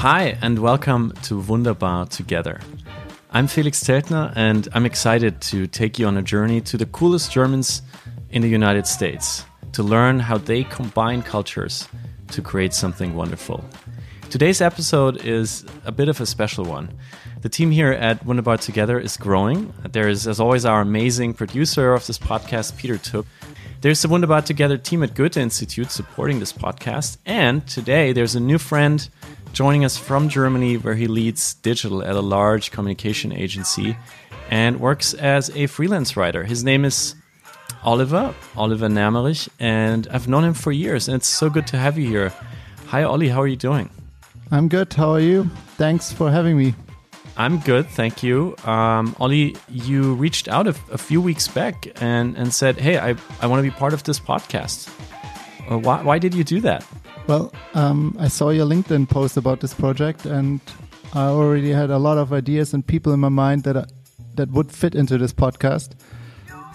Hi, and welcome to Wunderbar Together. I'm Felix Zeltner, and I'm excited to take you on a journey to the coolest Germans in the United States to learn how they combine cultures to create something wonderful. Today's episode is a bit of a special one. The team here at Wunderbar Together is growing. There is, as always, our amazing producer of this podcast, Peter Tooke. There's the Wunderbar Together team at Goethe Institute supporting this podcast. And today there's a new friend joining us from Germany where he leads digital at a large communication agency and works as a freelance writer. His name is Oliver, Oliver Nermerich, and I've known him for years, and it's so good to have you here. Hi, Ollie, how are you doing? I'm good. How are you? Thanks for having me. I'm good, thank you. Um, Ollie, you reached out a, a, few weeks back and, and said, Hey, I, I want to be part of this podcast. Uh, why, why did you do that? Well, um, I saw your LinkedIn post about this project, and I already had a lot of ideas and people in my mind that, uh, that would fit into this podcast.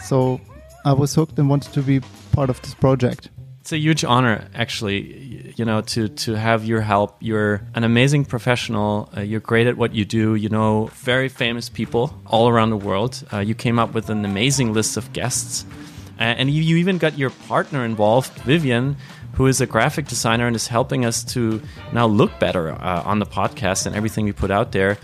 So I was hooked and wanted to be part of this project. It's a huge honor, actually, you know, to to have your help. You're an amazing professional. Uh, you're great at what you do. You know very famous people all around the world. Uh, you came up with an amazing list of guests, uh, and you, you even got your partner involved, Vivian, who is a graphic designer and is helping us to now look better uh, on the podcast and everything we put out there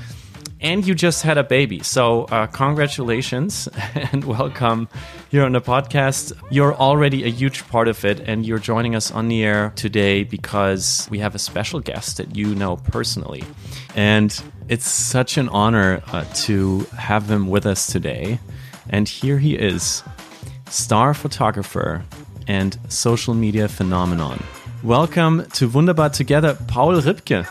and you just had a baby. So, uh, congratulations and welcome here on the podcast. You're already a huge part of it, and you're joining us on the air today because we have a special guest that you know personally. And it's such an honor uh, to have him with us today. And here he is, star photographer and social media phenomenon. Welcome to Wunderbar Together, Paul Ripke.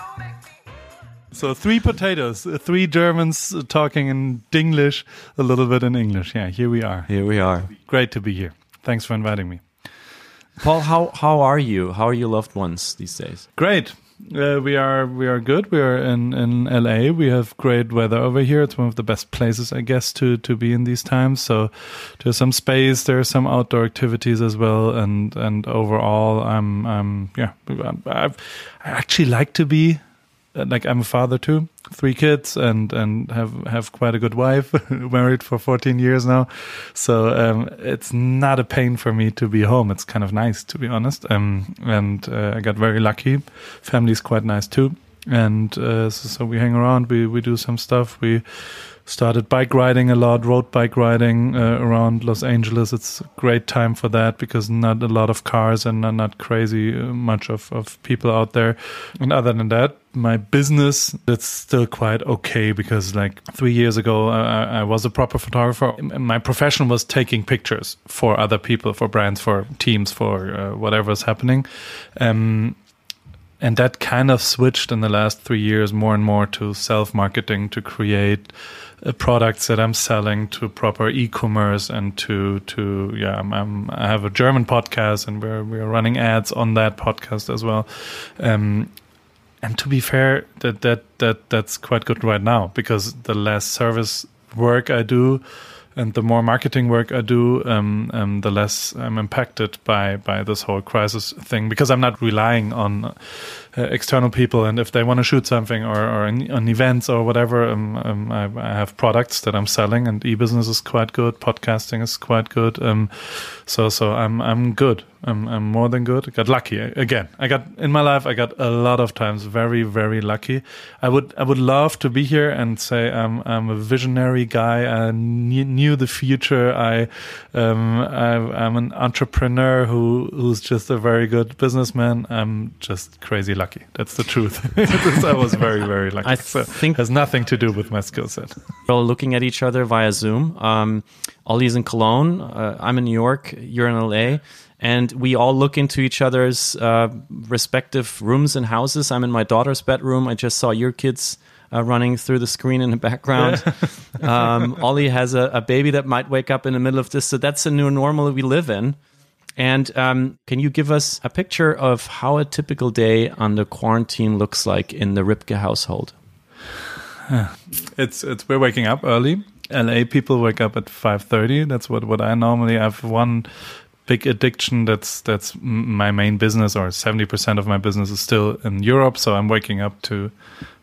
So three potatoes, uh, three Germans talking in Dinglish, a little bit in English. Yeah, here we are. Here we are. Great to be here. Thanks for inviting me. Paul, how how are you? How are your loved ones these days? Great. Uh, we are we are good. We are in in LA. We have great weather over here. It's one of the best places, I guess, to to be in these times. So there's some space. There's some outdoor activities as well, and and overall, I'm I'm yeah. I've, I actually like to be like I'm a father too, three kids, and and have have quite a good wife, married for 14 years now. So um, it's not a pain for me to be home. It's kind of nice to be honest. Um, and uh, I got very lucky. Family's quite nice too, and uh, so, so we hang around. We we do some stuff. We started bike riding a lot, road bike riding uh, around Los Angeles. It's a great time for that because not a lot of cars and not, not crazy uh, much of, of people out there. And other than that, my business it's still quite okay because like three years ago I, I, was a proper photographer my profession was taking pictures for other people for brands for teams for uh, whatever's happening um, and that kind of switched in the last three years more and more to self marketing to create uh, products that I'm selling to proper e-commerce and to to yeah I'm, I'm, i have a German podcast and we're we're running ads on that podcast as well. Um, and to be fair, that that that that's quite good right now because the less service work I do, and the more marketing work I do, um, um, the less I'm impacted by by this whole crisis thing because I'm not relying on uh, external people, and if they want to shoot something or, or on events or whatever, um, um, I, I, have products that I'm selling, and e-business is quite good, podcasting is quite good. Um, so so I'm I'm good. I'm I'm more than good. I got lucky again. I got in my life. I got a lot of times very very lucky. I would I would love to be here and say I'm I'm a visionary guy. I knew the future. I um I, I'm an entrepreneur who who's just a very good businessman. I'm just crazy lucky. That's the truth. I was very, very lucky. I so think has nothing to do with my skill set. We're all looking at each other via Zoom. Um, Ollie's in Cologne. Uh, I'm in New York. You're in LA. And we all look into each other's uh, respective rooms and houses. I'm in my daughter's bedroom. I just saw your kids uh, running through the screen in the background. um, Ollie has a, a, baby that might wake up in the middle of this. So that's a new normal we live in. And um, can you give us a picture of how a typical day on the quarantine looks like in the Ripke household? It's it's we're waking up early. LA people wake up at five thirty. That's what what I normally have one big addiction. That's that's my main business, or seventy percent of my business is still in Europe. So I'm waking up to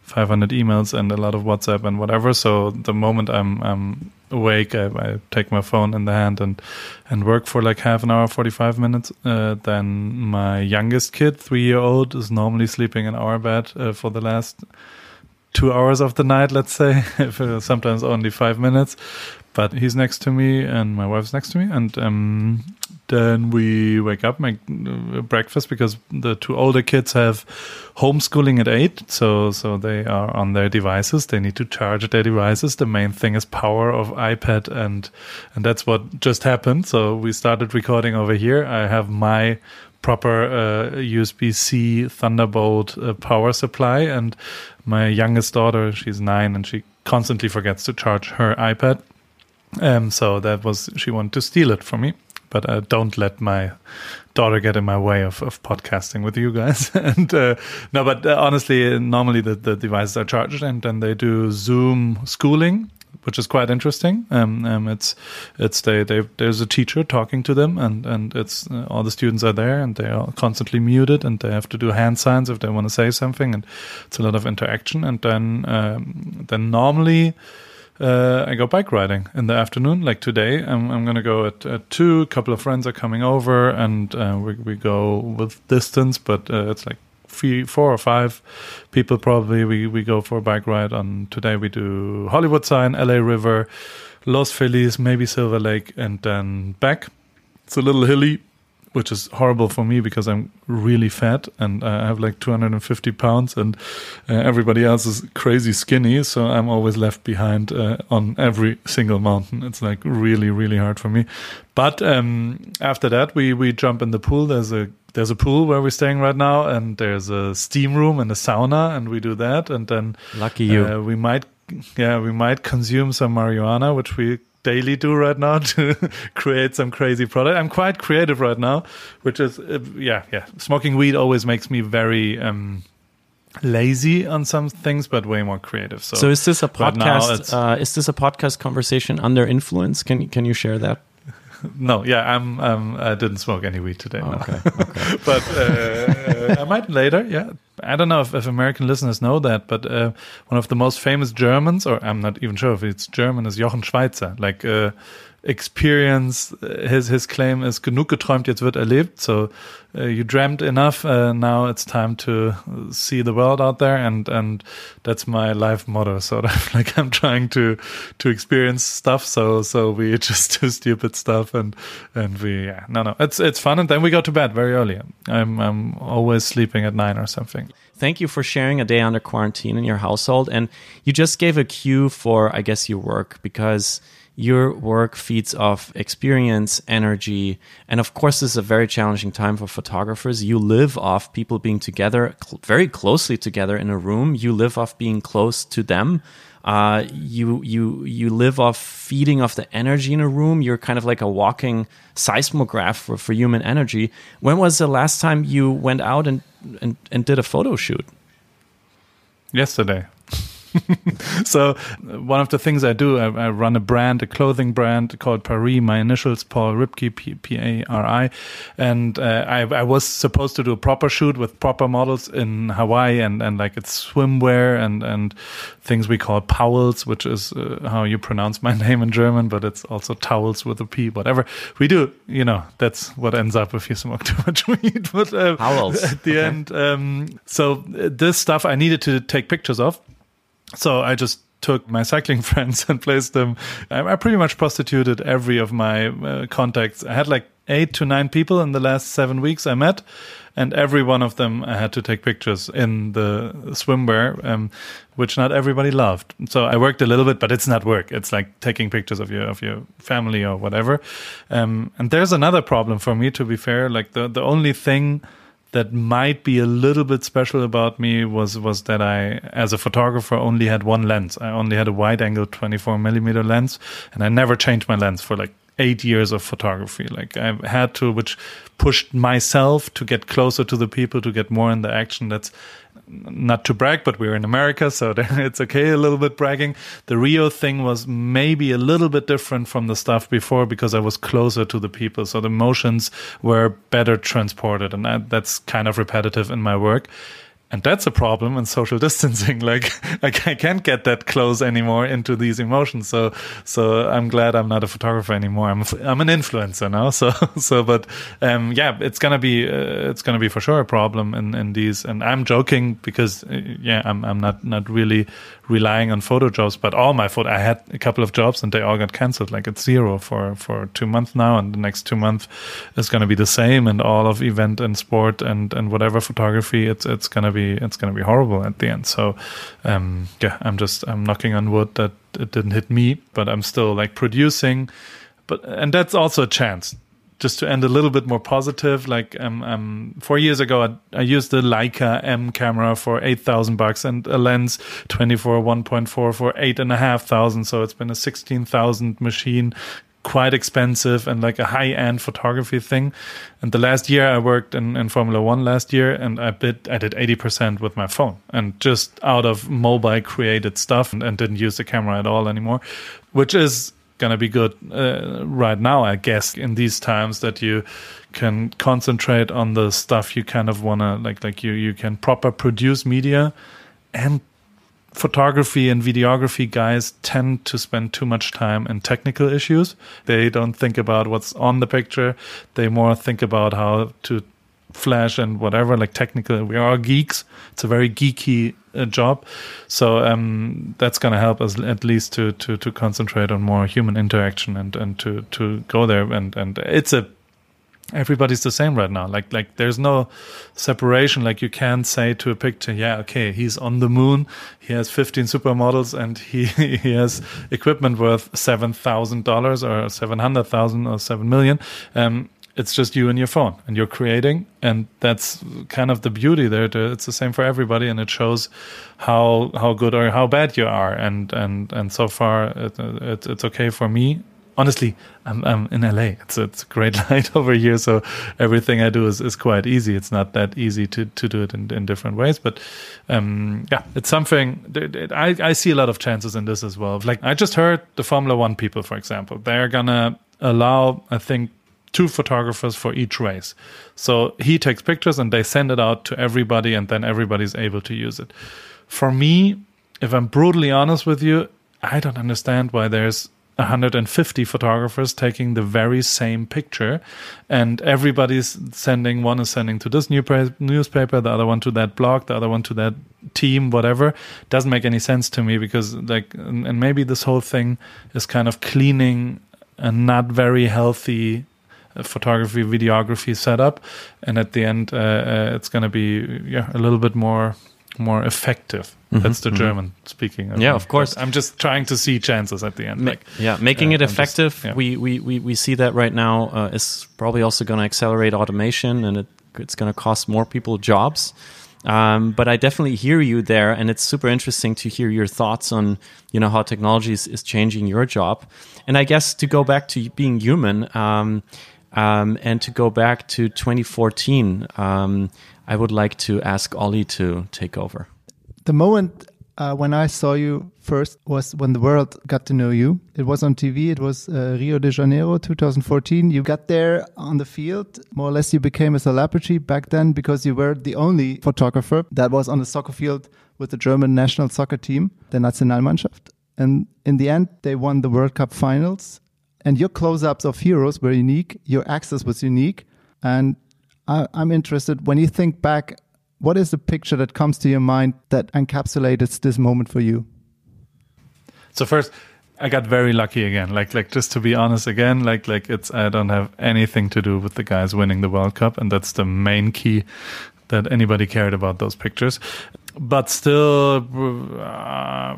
500 emails and a lot of WhatsApp and whatever. So the moment I'm, I'm awake, I, I, take my phone in the hand and and work for like half an hour, 45 minutes. Uh, then my youngest kid, three year old, is normally sleeping in our bed uh, for the last two hours of the night, let's say, sometimes only five minutes. But he's next to me and my wife's next to me, and um, then we wake up, make uh, breakfast because the two older kids have homeschooling at eight, so so they are on their devices. They need to charge their devices. The main thing is power of iPad, and and that's what just happened. So we started recording over here. I have my proper uh, USB C Thunderbolt uh, power supply, and my youngest daughter, she's nine, and she constantly forgets to charge her iPad. Um, so that was she wanted to steal it from me, but uh, don't let my daughter get in my way of, of podcasting with you guys. and uh, no, but uh, honestly, normally the, the devices are charged, and then they do Zoom schooling which is quite interesting. Um, um, it's it's they, they there's a teacher talking to them, and and it's uh, all the students are there, and they are constantly muted, and they have to do hand signs if they want to say something, and it's a lot of interaction. And then um, then normally. Uh, I go bike riding in the afternoon. Like today, I'm, I'm going to go at, at, two. A couple of friends are coming over, and uh, we, we go with distance, but uh, it's like three, four or five people probably. We we go for a bike ride on today. We do Hollywood Sign, LA River, Los Feliz, maybe Silver Lake, and then back. It's a little hilly, which is horrible for me because I'm really fat and I have like 250 pounds, and uh, everybody else is crazy skinny. So I'm always left behind uh, on every single mountain. It's like really, really hard for me. But um, after that, we we jump in the pool. There's a there's a pool where we're staying right now, and there's a steam room and a sauna, and we do that. And then lucky you, uh, we might, yeah, we might consume some marijuana, which we daily do right now to create some crazy product. I'm quite creative right now, which is uh, yeah, yeah. Smoking weed always makes me very. Um, lazy on some things, but way more creative. So, so is this a podcast? Right uh, is this a podcast conversation under influence? Can can you share that? No, yeah, I'm. Um, I didn't smoke any weed today. Oh, no. Okay, okay. but uh, I might later. Yeah, I don't know if, if American listeners know that, but uh, one of the most famous Germans, or I'm not even sure if it's German, is Jochen Schweizer. Like. Uh, experience. His his claim is genug geträumt, jetzt wird erlebt. So uh, you dreamt enough. Uh, now it's time to see the world out there, and and that's my life motto. Of like I'm trying to to experience stuff. So so we just do stupid stuff, and and we yeah no no it's it's fun, and then we go to bed very early. I'm I'm always sleeping at nine or something. Thank you for sharing a day under quarantine in your household, and you just gave a cue for I guess your work because your work feeds off experience, energy, and of course, this is a very challenging time for photographers. You live off people being together, cl very closely together in a room. You live off being close to them. Uh, you you you live off feeding off the energy in a room. You're kind of like a walking seismograph for, for human energy. When was the last time you went out and, and, and did a photo shoot? Yesterday. so one of the things I do, I, I, run a brand, a clothing brand called Paris. My initials, Paul Ripke, P A R I, and uh, I, I, was supposed to do a proper shoot with proper models in Hawaii, and and like it's swimwear and and things we call powels, which is uh, how you pronounce my name in German, but it's also towels with a P. Whatever we do, you know, that's what ends up if you smoke too much weed. But uh, at the okay. end, um, so uh, this stuff I needed to take pictures of so I just took my cycling friends and placed them. I, I pretty much prostituted every of my uh, contacts. I had like eight to nine people in the last seven weeks I met, and every one of them I had to take pictures in the swimwear, um, which not everybody loved. So I worked a little bit, but it's not work. It's like taking pictures of your of your family or whatever. Um, and there's another problem for me, to be fair. Like the the only thing that might be a little bit special about me was was that I, as a photographer, only had one lens. I only had a wide angle 24 millimeter lens, and I never changed my lens for like eight years of photography. Like I had to, which pushed myself to get closer to the people, to get more in the action. That's not to brag, but we were in America, so it's okay a little bit bragging. The Rio thing was maybe a little bit different from the stuff before because I was closer to the people, so the emotions were better transported, and that, that's kind of repetitive in my work and that's a problem in social distancing like I can't get that close anymore into these emotions so so i'm glad i'm not a photographer anymore i'm i'm an influencer now so so but um, yeah it's gonna be uh, it's gonna be for sure a problem in in these and i'm joking because uh, yeah i'm i'm not not really relying on photo jobs, but all my photo, I had a couple of jobs and they all got canceled. Like it's zero for, for two months now. And the next two months is going to be the same. And all of event and sport and, and whatever photography, it's, it's going to be, it's going to be horrible at the end. So, um, yeah, I'm just, I'm knocking on wood that it didn't hit me, but I'm still like producing. But, and that's also a chance just to end a little bit more positive, like um, um, four years ago, I, I used the Leica M camera for eight thousand bucks and a lens twenty four one point four for eight and a half thousand. So it's been a sixteen thousand machine, quite expensive and like a high end photography thing. And the last year I worked in, in Formula One last year, and I bid I did eighty percent with my phone and just out of mobile created stuff and, and didn't use the camera at all anymore, which is gonna be good uh, right now, I guess, in these times that you can concentrate on the stuff you kind of wanna like. Like you, you can proper produce media, and photography and videography guys tend to spend too much time in technical issues. They don't think about what's on the picture. They more think about how to flash and whatever like technical we are geeks it's a very geeky uh, job so um, that's going to help us at least to, to to concentrate on more human interaction and and to to go there and and it's a everybody's the same right now. Like like there's no separation. Like you can't say to a picture yeah okay he's on the moon he has 15 supermodels and he he has equipment worth $7000 or 700000 or 7 million. Um it's just you and your phone and you're creating and that's kind of the beauty there. It's the same for everybody and it shows how how good or how bad you are. And and and so far it, it, it's okay for me honestly I'm, I'm in la it's it's a great light over here so everything i do is, is quite easy it's not that easy to to do it in, in different ways but um yeah it's something i i see a lot of chances in this as well like i just heard the formula one people for example they're gonna allow i think two photographers for each race. So he takes pictures and they send it out to everybody, and then everybody's able to use it. For me, if I'm brutally honest with you, I don't understand why there's 150 photographers taking the very same picture and everybody's sending one is sending to this newspaper the other one to that blog the other one to that team whatever. Doesn't make any sense to me because like and maybe this whole thing is kind of cleaning a not very healthy photography, videography setup, and at the end, uh, uh, it's going to be yeah a little bit more more effective. Mm-hmm, That's the mm-hmm. German speaking. yeah, of course. I'm just trying to see chances at the end. Ma- like, yeah, making uh, it effective. Just, yeah. we, we, we, we see that right now uh, is probably also going to accelerate automation and it, it's going to cost more people jobs. Um, but I definitely hear you there, and it's super interesting to hear your thoughts on you know how technology is, is changing your job. And I guess to go back to being human, um, um, and to go back to 2014, um, I would like to ask Ollie to take over. The moment uh, when I saw you first was when the world got to know you. It was on TV. It was uh, Rio de Janeiro 2014. You got there on the field. More or less, you became a celebrity back then because you were the only photographer that was on the soccer field with the German national soccer team, the Nationalmannschaft. And in the end, they won the World Cup finals and your close-ups of heroes were unique. Your access was unique, and I, I'm interested when you think back. What is the picture that comes to your mind that encapsulates this moment for you? So first, I got very lucky again. Like like just to be honest again, like like it's I don't have anything to do with the guys winning the World Cup, and that's the main key that anybody cared about those pictures. But still, uh,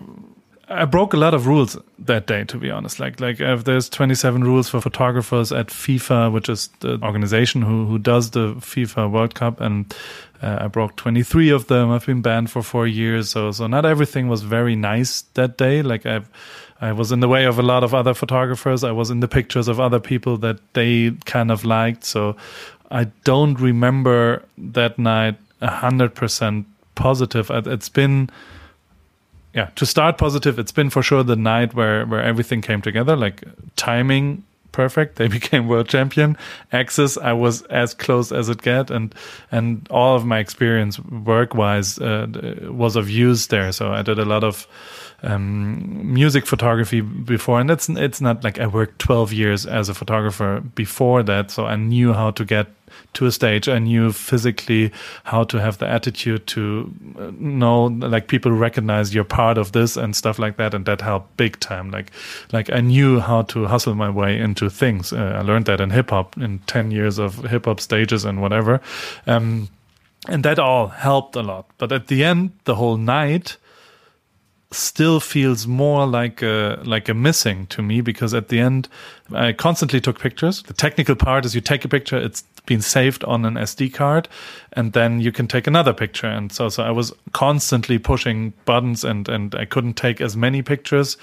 I broke a lot of rules that day, to be honest. Like, like if there's 27 rules for photographers at FIFA, which is the organization who who does the FIFA World Cup, and uh, I broke 23 of them. I've been banned for four years, so so not everything was very nice that day. Like I, I was in the way of a lot of other photographers. I was in the pictures of other people that they kind of liked. So I don't remember that night hundred percent positive, it's been yeah to start positive it's been for sure the night where where everything came together like timing perfect they became world champion. Access i was as close as it get and and all of my experience work wise uh, was of use there. So i did a lot of um, music photography before, and it's it's not like I worked twelve years as a photographer before that, so I knew how to get to a stage. I knew physically how to have the attitude to uh, know, like people recognize you're part of this and stuff like that, and that helped big time. Like, like I knew how to hustle my way into things. Uh, I learned that in hip hop in ten years of hip hop stages and whatever. Um, and that all helped a lot. But at the end, the whole night, still feels more like a like a missing to me because at the end I constantly took pictures. The technical part is you take a picture, it's been saved on an SD card, and then you can take another picture. And so so I was constantly pushing buttons and and I couldn't take as many pictures,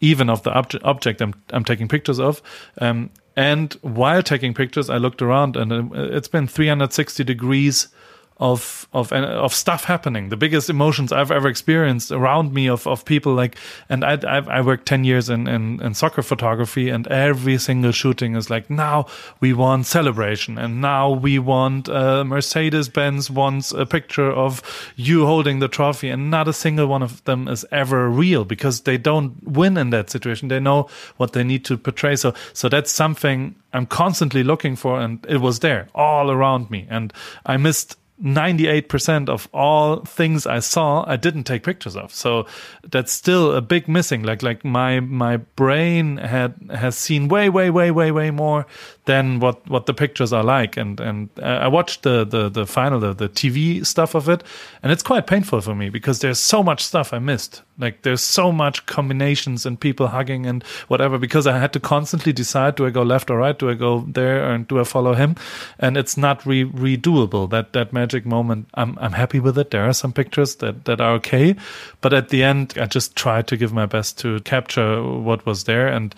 even of the obje- object I'm I'm taking pictures of. Um, and while taking pictures, I looked around and uh, it's been 360 degrees of of of stuff happening. The biggest emotions i've ever experienced around me of of people like and i i, I worked 10 years in, in, in soccer photography and every single shooting is like now we want celebration and now we want uh, mercedes benz wants a picture of you holding the trophy and not a single one of them is ever real because they don't win in that situation. They know what they need to portray. So so that's something i'm constantly looking for and it was there all around me and i missed 98% of all things I saw, I didn't take pictures of. So that's still a big missing. Like, like my, my brain had, has seen way, way, way, way, way more than what, what the pictures are like. And, and I watched the, the, the final, the, the TV stuff of it. And it's quite painful for me because there's so much stuff I missed. Like there's so much combinations and people hugging and whatever because I had to constantly decide do I go left or right, do I go there and do I follow him? And it's not re redoable. That that magic moment. I'm I'm happy with it. There are some pictures that that are okay, but at the end I just tried to give my best to capture what was there. And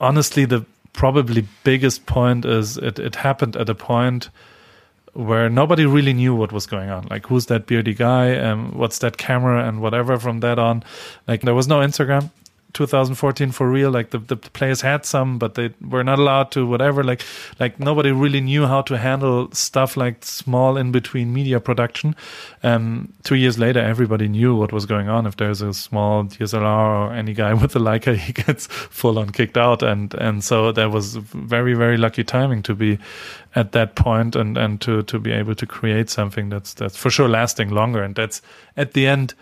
honestly, the probably biggest point is it it happened at a point where nobody really knew what was going on. Like, who's that beardy guy? Um, what's that camera? And whatever from that on. Like, there was no Instagram. 2014 for real like the, the players had some but they were not allowed to whatever like like nobody really knew how to handle stuff like small in between media production. Um two years later everybody knew what was going on. If there's a small DSLR or any guy with a Leica he gets full on kicked out. And and so that was very very lucky timing to be at that point and and to to be able to create something that's that's for sure lasting longer. And that's at the end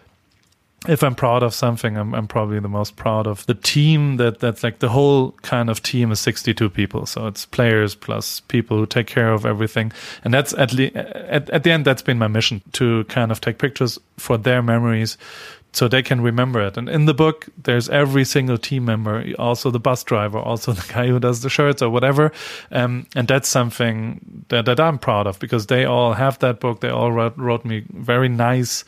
if I'm proud of something, I'm, I'm probably the most proud of the team that that's like the whole kind of team is 62 people. So it's players plus people who take care of everything. And that's at, le- at, at the end, that's been my mission to kind of take pictures for their memories so they can remember it. And in the book, there's every single team member, also the bus driver, also the guy who does the shirts or whatever. Um, and that's something that, that I'm proud of because they all have that book. They all wrote, wrote me very nice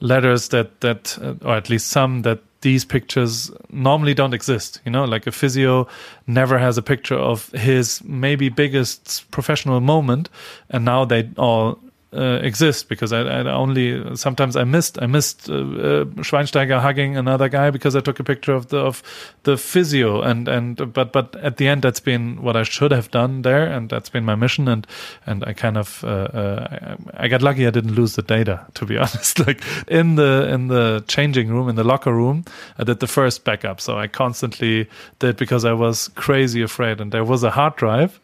letters that that uh, or at least some that these pictures normally don't exist you know? Like a physio never has a picture of his maybe biggest professional moment and now they all uh, exist because I, I, only sometimes I missed I missed uh, uh, Schweinsteiger hugging another guy because I took a picture of the of the physio. And and but but at the end that's been what I should have done there and that's been my mission. And and I kind of uh, uh, I, I got lucky I didn't lose the data to be honest. Like in the in the changing room in the locker room I did the first backup. So I constantly did because I was crazy afraid. And there was a hard drive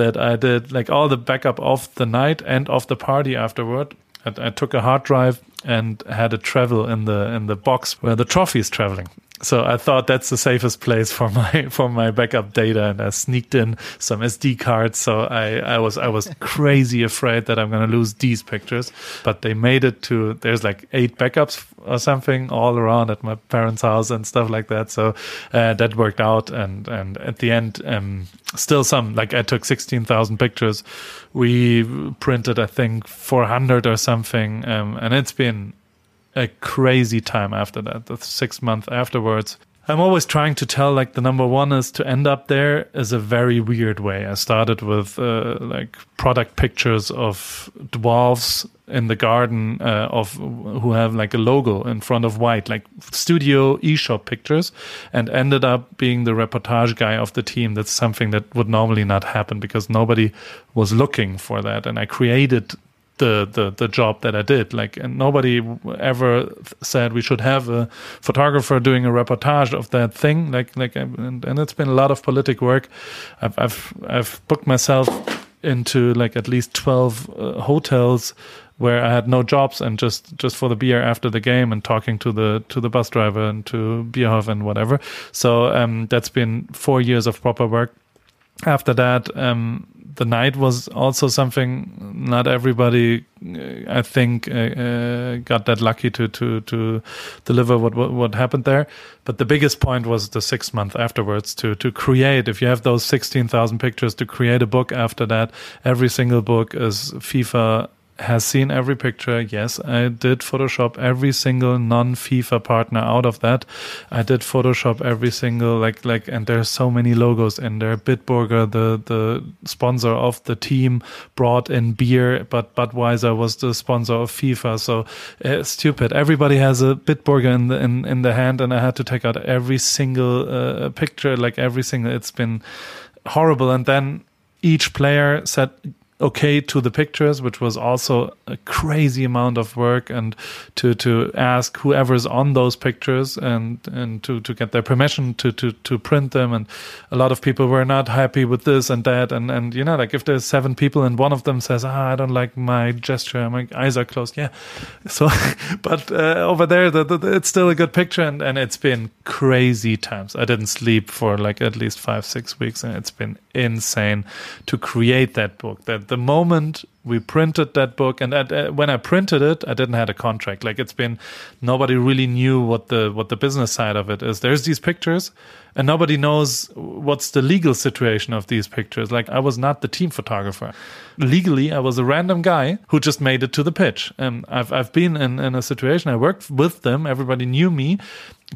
that I did like all the backup of the night and of the party afterward. I, I took a hard drive and had a travel in the in the box where the trophy is traveling so I thought that's the safest place for my for my backup data, and I sneaked in some SD cards. So I, I was I was crazy afraid that I'm going to lose these pictures, but they made it to. There's like eight backups or something all around at my parents' house and stuff like that. So uh, that worked out, and and at the end, um, still some like I took sixteen thousand pictures. We printed I think four hundred or something, um, and it's been a crazy time after that. The six months afterwards. I'm always trying to tell like the number one is to end up there is a very weird way. I started with uh, like product pictures of dwarves in the garden uh, of who have like a logo in front of white, like studio e-shop pictures, and ended up being the reportage guy of the team. That's something that would normally not happen because nobody was looking for that, and I created the the the job that I did. Like, and nobody ever said we should have a photographer doing a reportage of that thing. Like, like, and, and it's been a lot of politic work. I've I've I've booked myself into like at least twelve uh, hotels where I had no jobs and just just for the beer after the game and talking to the to the bus driver and to Bierhoff and whatever. So um, that's been four years of proper work. After that, um, the night was also something not everybody uh, I think uh, uh, got that lucky to to to deliver what, what what happened there. But the biggest point was the 6 month afterwards to to create. If you have those 16,000 pictures to create a book after that every single book is FIFA has seen every picture. Yes, I did Photoshop every single non-FIFA partner out of that. I did Photoshop every single like like, and there's so many logos in there. Bitburger, the the sponsor of the team, brought in beer, but Budweiser was the sponsor of FIFA. So uh, stupid. Everybody has a Bitburger in the in in the hand, and I had to take out every single uh, picture, like every single. It's been horrible, and then each player said okay to the pictures, which was also a crazy amount of work, and to to ask whoever's on those pictures and and to to get their permission to to to print them. And a lot of people were not happy with this and that, and and you know like if there's seven people and one of them says, ah, I don't like my gesture, my eyes are closed, yeah. So, but uh, over there, the, the, it's still a good picture, and and it's been crazy times. I didn't sleep for like at least five six weeks, and it's been insane to create that book. That the moment we printed that book and at, uh, when i printed it i didn't have a contract. Like it's been nobody really knew what the what the business side of it is. There's these pictures and nobody knows what's the legal situation of these pictures. Like i was not the team photographer. Legally i was a random guy who just made it to the pitch. And i've, I've been in, in a situation i worked with them everybody knew me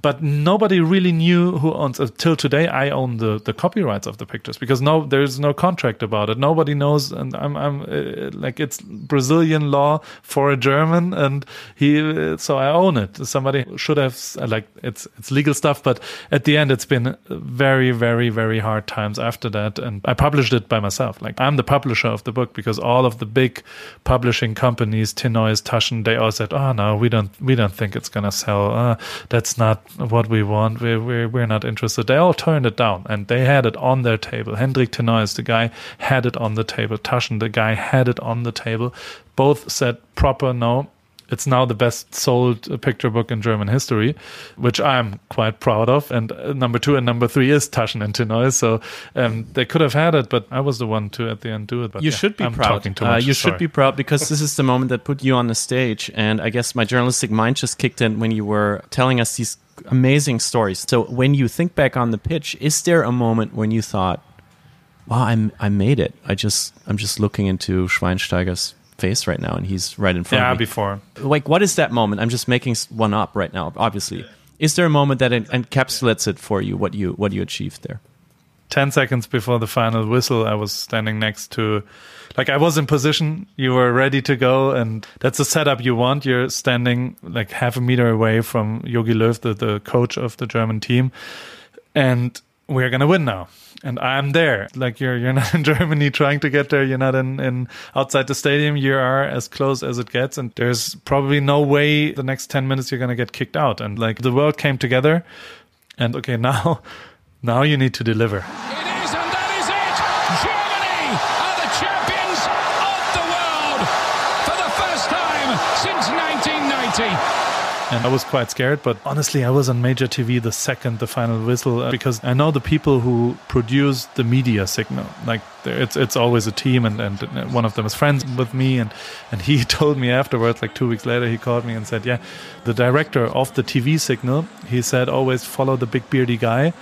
but nobody really knew who owns until today i own the the copyrights of the pictures because no there's no contract about it. Nobody knows and i'm i'm uh, like it's brazilian law for a german and he so i own it somebody should have like it's it's legal stuff but at the end it's been very very very hard times after that and i published it by myself like i'm the publisher of the book because all of the big publishing companies teNeues taschen they all said oh no we don't we don't think it's gonna sell uh, that's not what we want. We're, we're, we're not interested. They all turned it down and they had it on their table. Hendrik teNeues, the guy, had it on the table. Taschen, the guy, had it on the table. Both said proper no. It's now the best sold picture book in German history, which I'm quite proud of. And uh, number two and number three is Taschen and teNeues. So um, they could have had it, but I was the one to at the end do it. But you yeah, should be I'm proud. Talking too Uh, you Sorry. should be proud because this is the moment that put you on the stage. And I guess my journalistic mind just kicked in when you were telling us these amazing stories. So when you think back on the pitch, is there a moment when you thought, "Wow, I'm I made it. I just I'm just looking into Schweinsteiger's face right now, and he's right in front Yeah, of me." before. like, what is that moment? I'm just making one up right now. Obviously, is there a moment that encapsulates it for you? What you what you achieved there? 10 seconds before the final whistle, I was standing next to, like, I was in position. You were ready to go. And that's the setup you want. You're standing like half a meter away from Jogi Löw, the, the coach of the German team. And we're going to win now. And I'm there. Like you're, you're not in Germany trying to get there. You're not in, in outside the stadium. You are as close as it gets. And there's probably no way the next 10 minutes you're to get kicked out. And like the world came together and okay, now, now you need to deliver. It is, and that is it. Germany are the champions of the world for the first time since 1990. And I was quite scared, but honestly, I was on major TV the second the final whistle uh, because I know the people who produce the media signal. Like it's it's always a team, and, and one of them is friends with me, and and he told me afterwards, like two weeks later, he called me and said, yeah, the director of the TV signal, he said always follow the big beardy guy.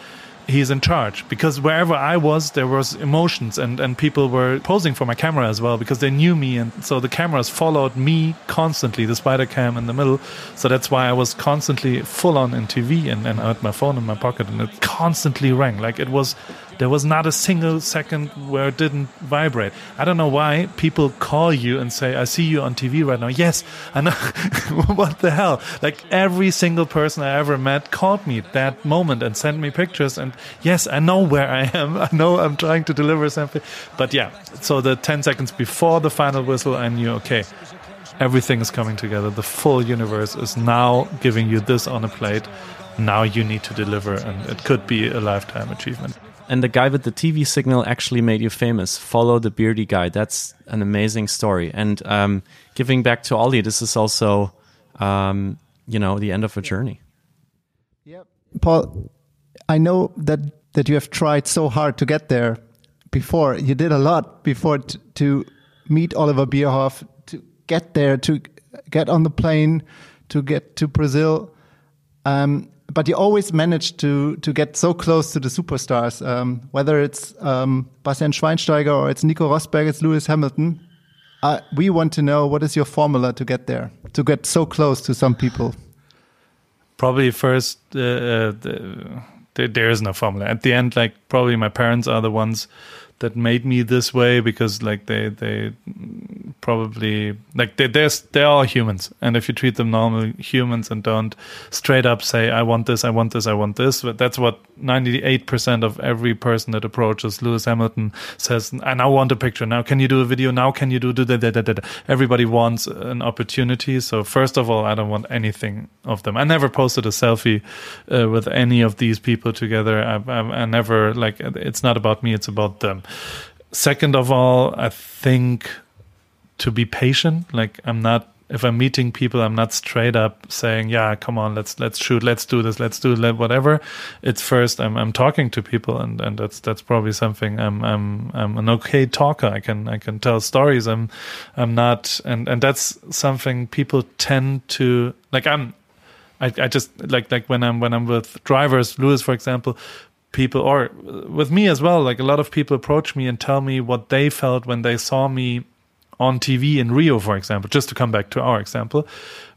He's in charge because wherever I was, there was emotions and, and people were posing for my camera as well because they knew me. And so the cameras followed me constantly, the spider cam in the middle. So that's why I was constantly full on in TV and, and I had my phone in my pocket and it constantly rang. Like it was There was not a single second where it didn't vibrate. I don't know why people call you and say, I see you on TV right now. Yes, I know. what the hell? Like every single person I ever met called me that moment and sent me pictures. And yes, I know where I am. I know I'm trying to deliver something. But yeah, so the 10 seconds before the final whistle, I knew, okay, everything is coming together. The full universe is now giving you this on a plate. Now you need to deliver, and it could be a lifetime achievement. And the guy with the TV signal actually made you famous. Follow the beardy guy. That's an amazing story. And um, giving back to Ollie, this is also, um, you know, the end of a journey. Yep. Paul, I know that that you have tried so hard to get there before. You did a lot before to meet Oliver Bierhoff, to get there, to get on the plane, to get to Brazil. Um, but you always manage to to get so close to the superstars, um, whether it's um, Bastian Schweinsteiger or it's Nico Rosberg, it's Lewis Hamilton. Uh, we want to know what is your formula to get there, to get so close to some people. Probably first, uh, uh, the, there is no formula. At the end, like probably my parents are the ones that made me this way because like they they probably like they they're they're all humans. And if you treat them normal humans and don't straight up say i want this i want this i want this but that's what 98% of every person that approaches lewis hamilton says i now want a picture. Now can you do a video? Now can you do da, da, da, da, everybody wants an opportunity. So first of all i don't want anything of them. I never posted a selfie uh, with any of these people together. I, I, I never like it's not about me it's about them second of all i think to be patient. Like I'm not if I'm meeting people, I'm not straight up saying, "Yeah, come on, let's let's shoot, let's do this, let's do whatever." It's first I'm I'm talking to people, and and that's that's probably something I'm I'm I'm an okay talker. I can I can tell stories. I'm I'm not, and and that's something people tend to like. I'm I I just like like when I'm when I'm with drivers, Lewis, for example. People, or with me as well, like a lot of people approach me and tell me what they felt when they saw me on TV in Rio, for example, just to come back to our example,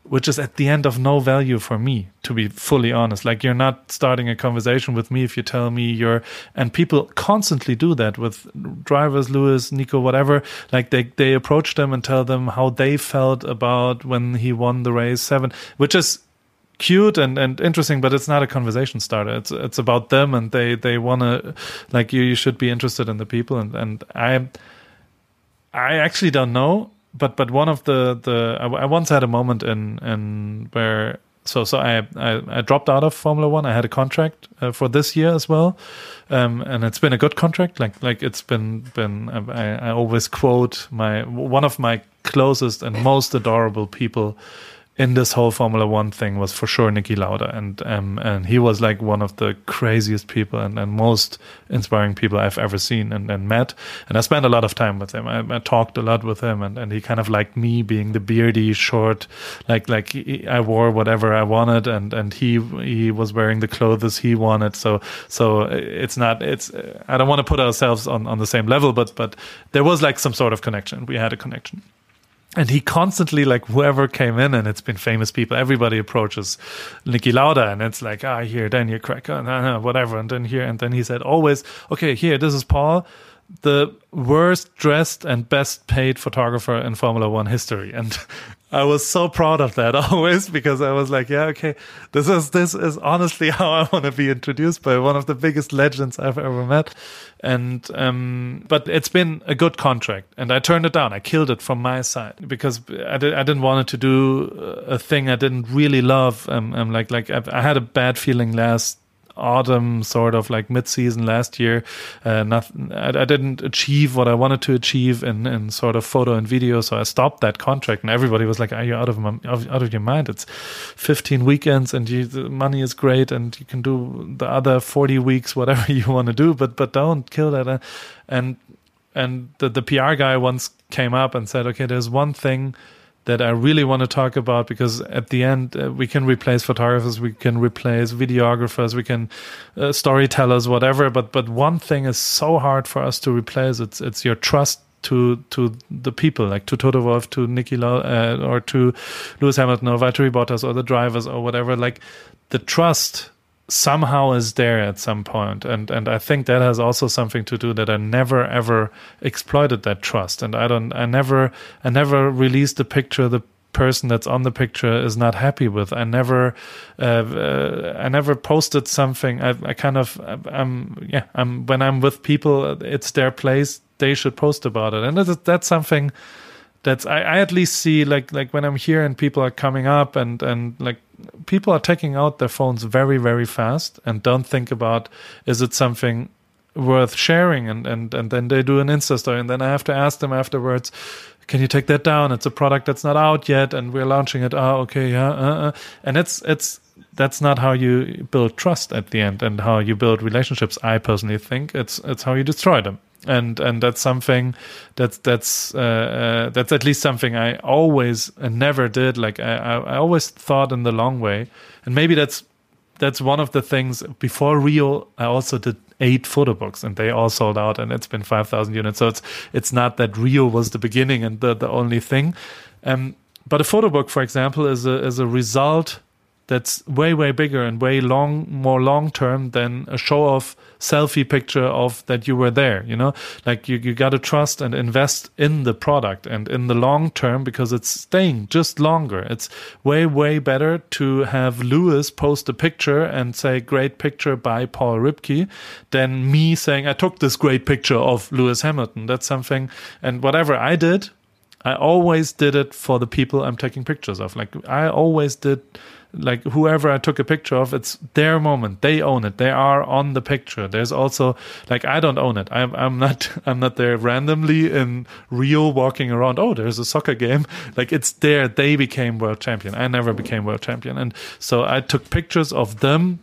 which is at the end of no value for me, to be fully honest. Like you're not starting a conversation with me if you tell me you're, and people constantly do that with drivers, Lewis, Nico, whatever. Like they, they approach them and tell them how they felt about when he won the race seven, which is cute and, and interesting, but it's not a conversation starter. It's, it's about them and they, they want to, like you, you should be interested in the people. And, and I, I actually don't know, but but one of the the I, I once had a moment in in where so so I, I, I dropped out of Formula One. I had a contract uh, for this year as well, um, and it's been a good contract. Like like it's been been I, I always quote my one of my closest and most adorable people in this whole Formula One thing was for sure Niki Lauda, and um, and he was like one of the craziest people and, and most inspiring people I've ever seen and, and met. And I spent a lot of time with him. I, I talked a lot with him, and, and he kind of liked me being the beardy, short, like like he, I wore whatever I wanted, and and he he was wearing the clothes he wanted. So so it's not it's I don't want to put ourselves on on the same level, but but there was like some sort of connection. We had a connection and he constantly like whoever came in and it's been famous people everybody approaches Niki Lauda and it's like ah here then you crack on ah, whatever and then here and then he said always okay here this is Paul the worst dressed and best paid photographer in Formula One history. And I was so proud of that always because I was like, yeah, okay, this is, this is honestly how I want to be introduced by one of the biggest legends I've ever met. And, um, but it's been a good contract and I turned it down. I killed it from my side because I, did, I didn't want it to do a thing I didn't really love. Um, um like, like I, I had a bad feeling last autumn, sort of like mid-season last year. Uh, nothing, I, I, didn't achieve what I wanted to achieve in, in sort of photo and video, so I stopped that contract. And everybody was like, "Are you out of out of your mind? It's 15 weekends, and you, the money is great, and you can do the other 40 weeks, whatever you want to do, but but don't kill that." And and the the PR guy once came up and said, "Okay, there's one thing." That I really want to talk about because at the end uh, we can replace photographers, we can replace videographers, we can uh, storytellers, whatever. But but one thing is so hard for us to replace. It's it's your trust to to the people, like to Toto Wolff, to Niki uh, or to Lewis Hamilton or Valtteri Bottas or the drivers or whatever. Like the trust somehow is there at some point. And and I think that has also something to do that I never ever exploited that trust. And I don't I never I never released a picture the person that's on the picture is not happy with. I never uh, uh, I never posted something. I, I kind of I'm yeah I'm when I'm with people it's their place. They should post about it. And that's, that's something that's I, I at least see like like when I'm here and people are coming up and and like people are taking out their phones very very fast and don't think about is it something worth sharing? And and and then they do an insta story and then i have to ask them afterwards can you take that down? It's a product that's not out yet and we're launching it. Oh okay yeah uh, uh. and it's it's that's not how you build trust at the end and how you build relationships i personally think. It's it's how you destroy them and and that's something that's that's uh, uh, that's at least something I always and never did. Like I, I always thought in the long way, and maybe that's that's one of the things. Before Rio, I also did eight photo books, and they all sold out, and it's been five thousand units. So it's it's not that Rio was the beginning and the the only thing. Um, but a photo book, for example, is a is a result that's way way bigger and way long more long term than a show off selfie picture of that you were there you know? Like you, you got to trust and invest in the product and in the long term because it's staying just longer. It's way way better to have lewis post a picture and say great picture by paul ripke than me saying i took this great picture of lewis hamilton. That's something and whatever i did i always did it for the people i'm taking pictures of. Like i always did like whoever I took a picture of, it's their moment. They own it. They are on the picture. There's also like I don't own it. I'm I'm not I'm not there randomly in Rio walking around. Oh, there's a soccer game. Like it's there. They became world champion. I never became world champion, and so I took pictures of them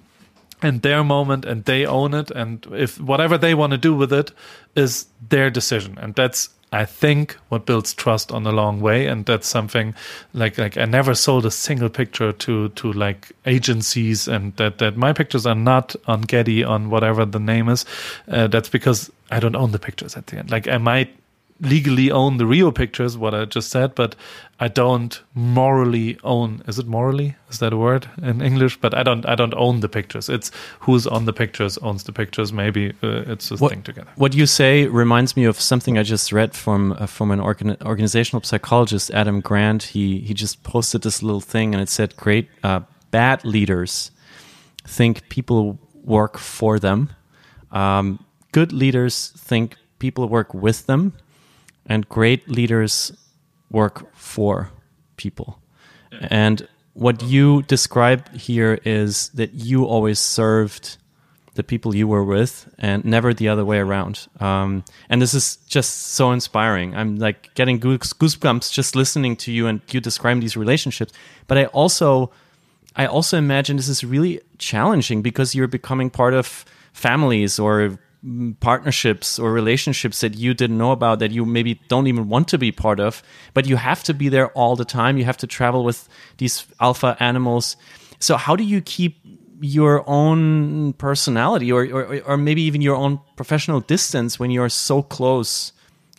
and their moment, and they own it. And if whatever they want to do with it is their decision, and that's I think what builds trust on the long way, and that's something like like I never sold a single picture to to like agencies, and that that my pictures are not on Getty on whatever the name is. Uh, that's because I don't own the pictures at the end. Like I might legally own the Rio pictures, what I just said, but I don't morally own. Is it morally? Is that a word in English? But I don't. I don't own the pictures. It's who's on the pictures owns the pictures. Maybe uh, it's a what, thing together. What you say reminds me of something I just read from uh, from an organ organizational psychologist, Adam Grant. He he just posted this little thing, and it said, "Great uh, bad leaders think people work for them. Um, good leaders think people work with them." And great leaders work for people. And what you describe here is that you always served the people you were with and never the other way around. Um, and this is just so inspiring. I'm like getting goosebumps just listening to you and you describe these relationships. But I also, I also imagine this is really challenging because you're becoming part of families or partnerships or relationships that you didn't know about that you maybe don't even want to be part of but you have to be there all the time. You have to travel with these alpha animals. So how do you keep your own personality or, or, or maybe even your own professional distance when you're so close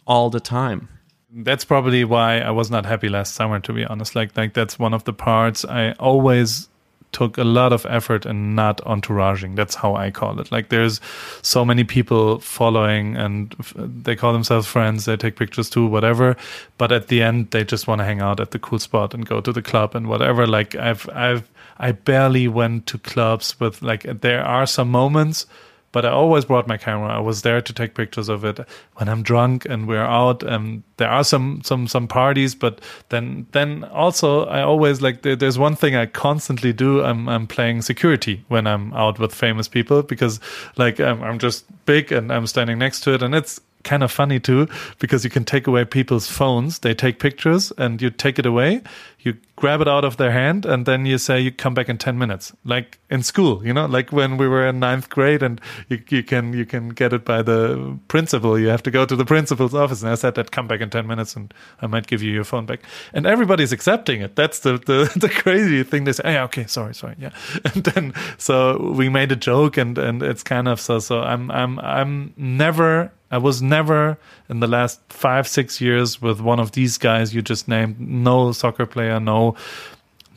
all the time? That's probably why I was not happy last summer to be honest. Like like that's one of the parts I always took a lot of effort and not entouraging. That's how I call it. Like there's so many people following and they call themselves friends. They take pictures too, whatever. But at the end, they just want to hang out at the cool spot and go to the club and whatever. Like I've, I've, I barely went to clubs with like, there are some moments but I always brought my camera. I was there to take pictures of it when I'm drunk and we're out. And there are some some some parties, but then then also I always like there's one thing I constantly do. I'm I'm playing security when I'm out with famous people because like I'm, I'm just big and I'm standing next to it, and it's kind of funny too because you can take away people's phones they take pictures and you take it away you grab it out of their hand and then you say you come back in 10 minutes. Like in school you know like when we were in ninth grade and you, you can you can get it by the principal. You have to go to the principal's office. And i said that come back in 10 minutes and i might give you your phone back. And everybody's accepting it. That's the the, the crazy thing. They say hey, okay sorry sorry yeah. And then so we made a joke and and it's kind of so so i'm i'm i'm never I was never in the last five, six years with one of these guys you just named. No soccer player, no,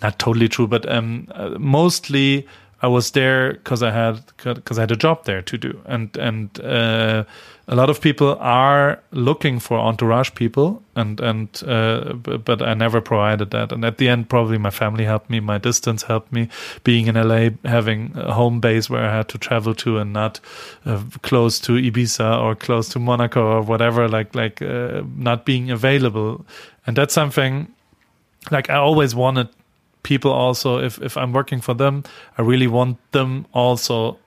not totally true, but um, uh, mostly I was there because I had because I had a job there to do, and and uh, a lot of people are looking for entourage people, and and uh, but I never provided that. And at the end, probably my family helped me, my distance helped me. Being in LA, having a home base where I had to travel to, and not uh, close to Ibiza or close to Monaco or whatever, like like uh, not being available, and that's something like I always wanted people also if if I'm working for them, I really want them also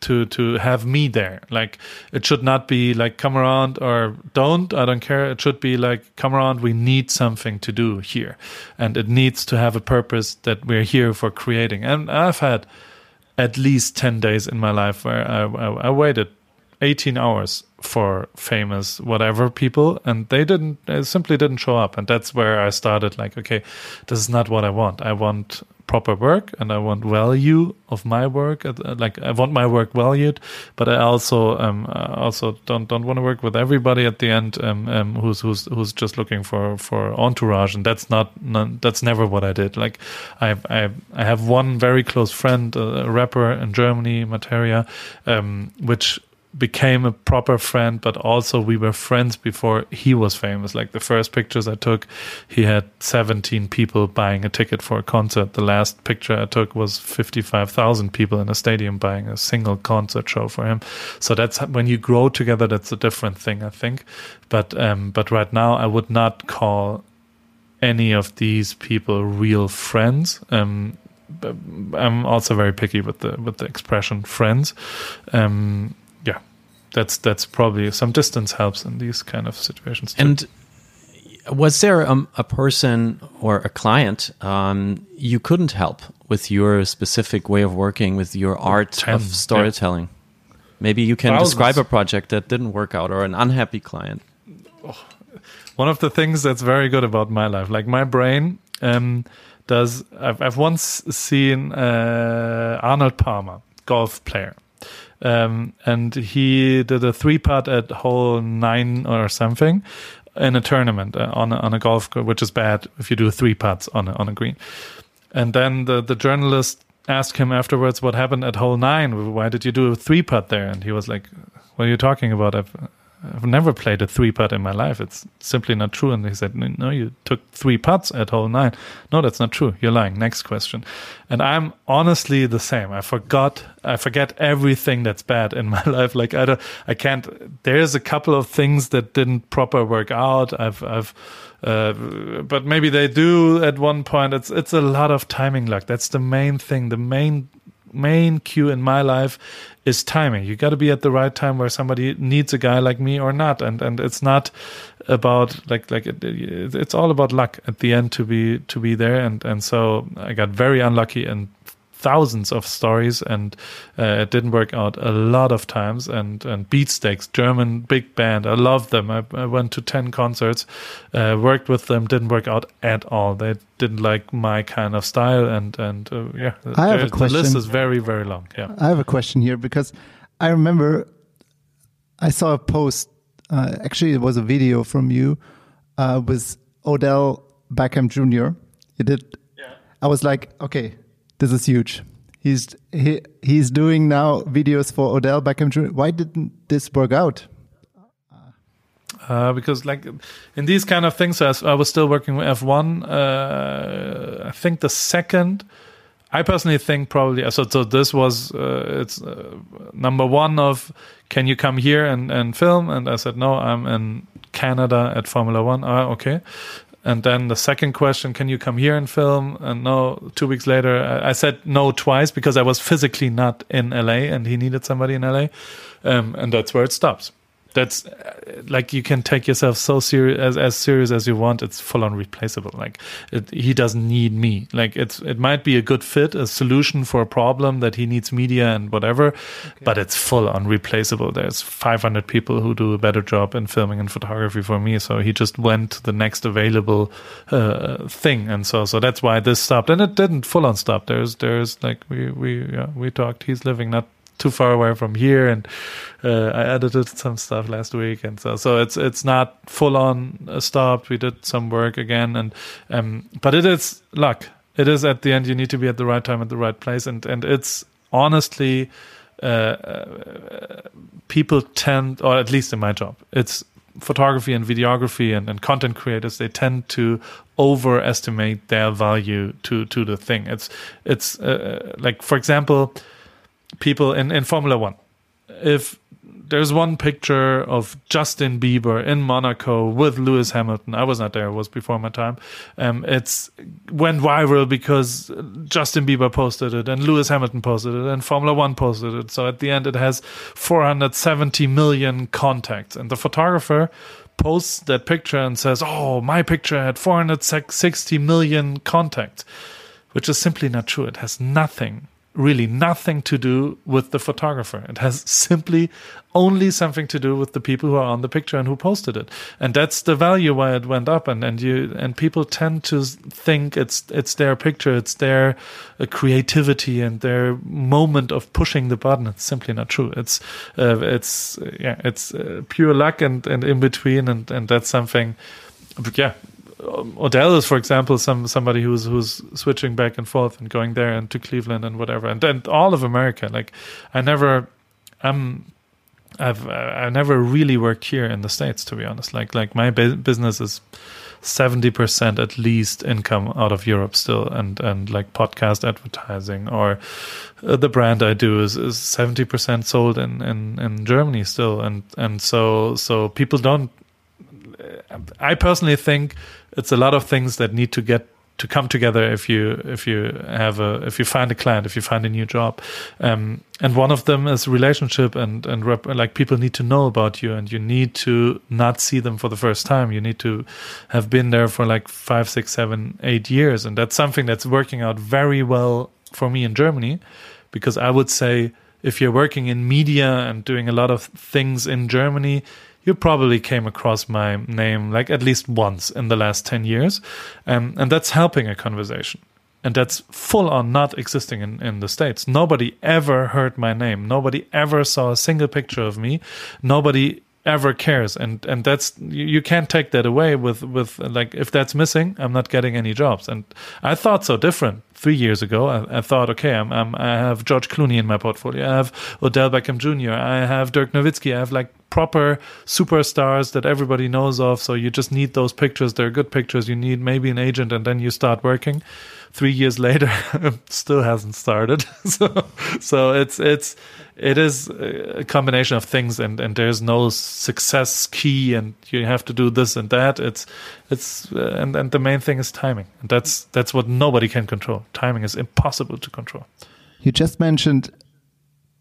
to to have me there. Like it should not be like come around or don't. I don't care. It should be like come around. We need something to do here, and it needs to have a purpose that we're here for creating. And I've had at least ten days in my life where I, I, I waited 18 hours for famous whatever people and they didn't they simply didn't show up. And that's where i started like okay this is not what i want. I want proper work and i want value of my work uh, like i want my work valued but i also um uh, also don't don't want to work with everybody at the end um, um who's who's who's just looking for for entourage and that's not, not that's never what i did. Like i i i have one very close friend a rapper in germany Marteria um which became a proper friend, but also we were friends before he was famous. Like the first pictures I took, he had 17 people buying a ticket for a concert. The last picture I took was 55,000 people in a stadium buying a single concert show for him. So that's when you grow together, that's a different thing, I think. But, um, but right now I would not call any of these people real friends. Um, I'm also very picky with the with the expression friends. Um, that's that's probably some distance helps in these kind of situations. Too. And was there um, a person or a client um, you couldn't help with your specific way of working with your art Ten, of storytelling? Yeah. Maybe you can Thousands. describe a project that didn't work out or an unhappy client. One of the things that's very good about my life, like my brain, um, does. I've, I've once seen uh, Arnold Palmer, golf player. Um, and he did a three putt at hole nine or something in a tournament uh, on a, on a golf course, which is bad if you do three putts on a, on a green. And then the the journalist asked him afterwards what happened at hole nine. Why did you do a three putt there? And he was like, "What are you talking about? I've I've never played a three putt in my life. It's simply not true. And he said, No, you took three putts at hole nine. No, that's not true. You're lying. Next question. And I'm honestly the same. I forgot, I forget everything that's bad in my life. Like I don't, I can't, there's a couple of things that didn't proper work out. I've, I've, uh, but maybe they do at one point. It's, it's a lot of timing luck. That's the main thing. The main main cue in my life is timing. You got to be at the right time where somebody needs a guy like me or not, and and it's not about like like it, it's all about luck at the end to be to be there. And and so I got very unlucky and thousands of stories and uh, it didn't work out a lot of times and and beatsteaks german big band i love them i, I went to 10 concerts uh, worked with them didn't work out at all they didn't like my kind of style and and uh, yeah I have a question the list is very very long yeah I have a question here because I remember I saw a post. Uh, actually, it was a video from you uh, with Odell Beckham Jr. You did. Yeah. I was like, okay, this is huge. He's he, he's doing now videos for Odell Beckham Jr. Why didn't this work out? uh, because like in these kind of things i was still working with f1 uh, i think the second i personally think probably so, so this was uh, it's uh, number one of can you come here and, and film and i said no i'm in canada at formula one ah, okay and then the second question can you come here and film? And no two weeks later i, said no twice because i was physically not in la and he needed somebody in la um, and that's where it stops that's uh, like you can take yourself so serious as, as serious as you want it's full on replaceable. Like it, he doesn't need me. Like it's it might be a good fit a solution for a problem that he needs media and whatever but it's full on replaceable. There's 500 people who do a better job in filming and photography for me so he just went to the next available uh, thing. And so so that's why this stopped. And it didn't full on stop. There's there's like we we yeah, we talked. He's living not too far away from here and uh, I edited some stuff last week and so so it's it's not full on uh, stopped. We did some work again and um but it is luck. It is at the end you need to be at the right time at the right place and and it's honestly uh, uh, people tend or at least in my job it's photography and videography and, and content creators they tend to overestimate their value to to the thing. It's it's uh, like for example people in in formula 1 if there's one picture of Justin Bieber in Monaco with Lewis Hamilton. I was not there; it was before my time. Um, it's went viral because Justin Bieber posted it, and Lewis Hamilton posted it, and Formula One posted it. So at the end, it has 470 million contacts, and the photographer posts that picture and says, "Oh, my picture had 460 million contacts," which is simply not true. It has nothing really nothing to do with the photographer. It has simply only something to do with the people who are on the picture and who posted it. And that's the value why it went up. And, and you, and people tend to think it's, it's their picture, it's their uh, creativity and their moment of pushing the button. It's simply not true. It's, uh, it's, yeah, it's uh, pure luck and, and in between. And, and that's something, yeah, Odell is, for example, some somebody who's who's switching back and forth and going there and to Cleveland and whatever, and then all of America. Like, I never, I'm, I've I never really worked here in the states, to be honest. Like like my business is seventy percent at least income out of Europe still, and and like podcast advertising or uh, the brand I do is is seventy percent sold in, in in Germany still, and and so so people don't. I personally think it's a lot of things that need to get to come together if you if you have a if you find a client if you find a new job. Um, and one of them is relationship and and rep, like people need to know about you and you need to not see them for the first time. You need to have been there for like five six seven eight years. And that's something that's working out very well for me in germany because i would say if you're working in media and doing a lot of things in germany you probably came across my name like at least once in the last 10 years. Um, and that's helping a conversation. And that's full on not existing in, in the States. Nobody ever heard my name. Nobody ever saw a single picture of me. Nobody ever cares. And and that's you, you, can't take that away with with like if that's missing i'm not getting any jobs. And i thought so different three years ago. I, I thought okay I'm, I'm, i have george clooney in my portfolio. I have odell beckham jr i have dirk nowitzki. I have like proper superstars that everybody knows of. So you just need those pictures. They're good pictures. You need maybe an agent and then you start working. Three years later still hasn't started. So so it's it's it is a combination of things and and there's no success key and you have to do this and that. It's it's uh, and and the main thing is timing. And that's that's what nobody can control. Timing is impossible to control. You just mentioned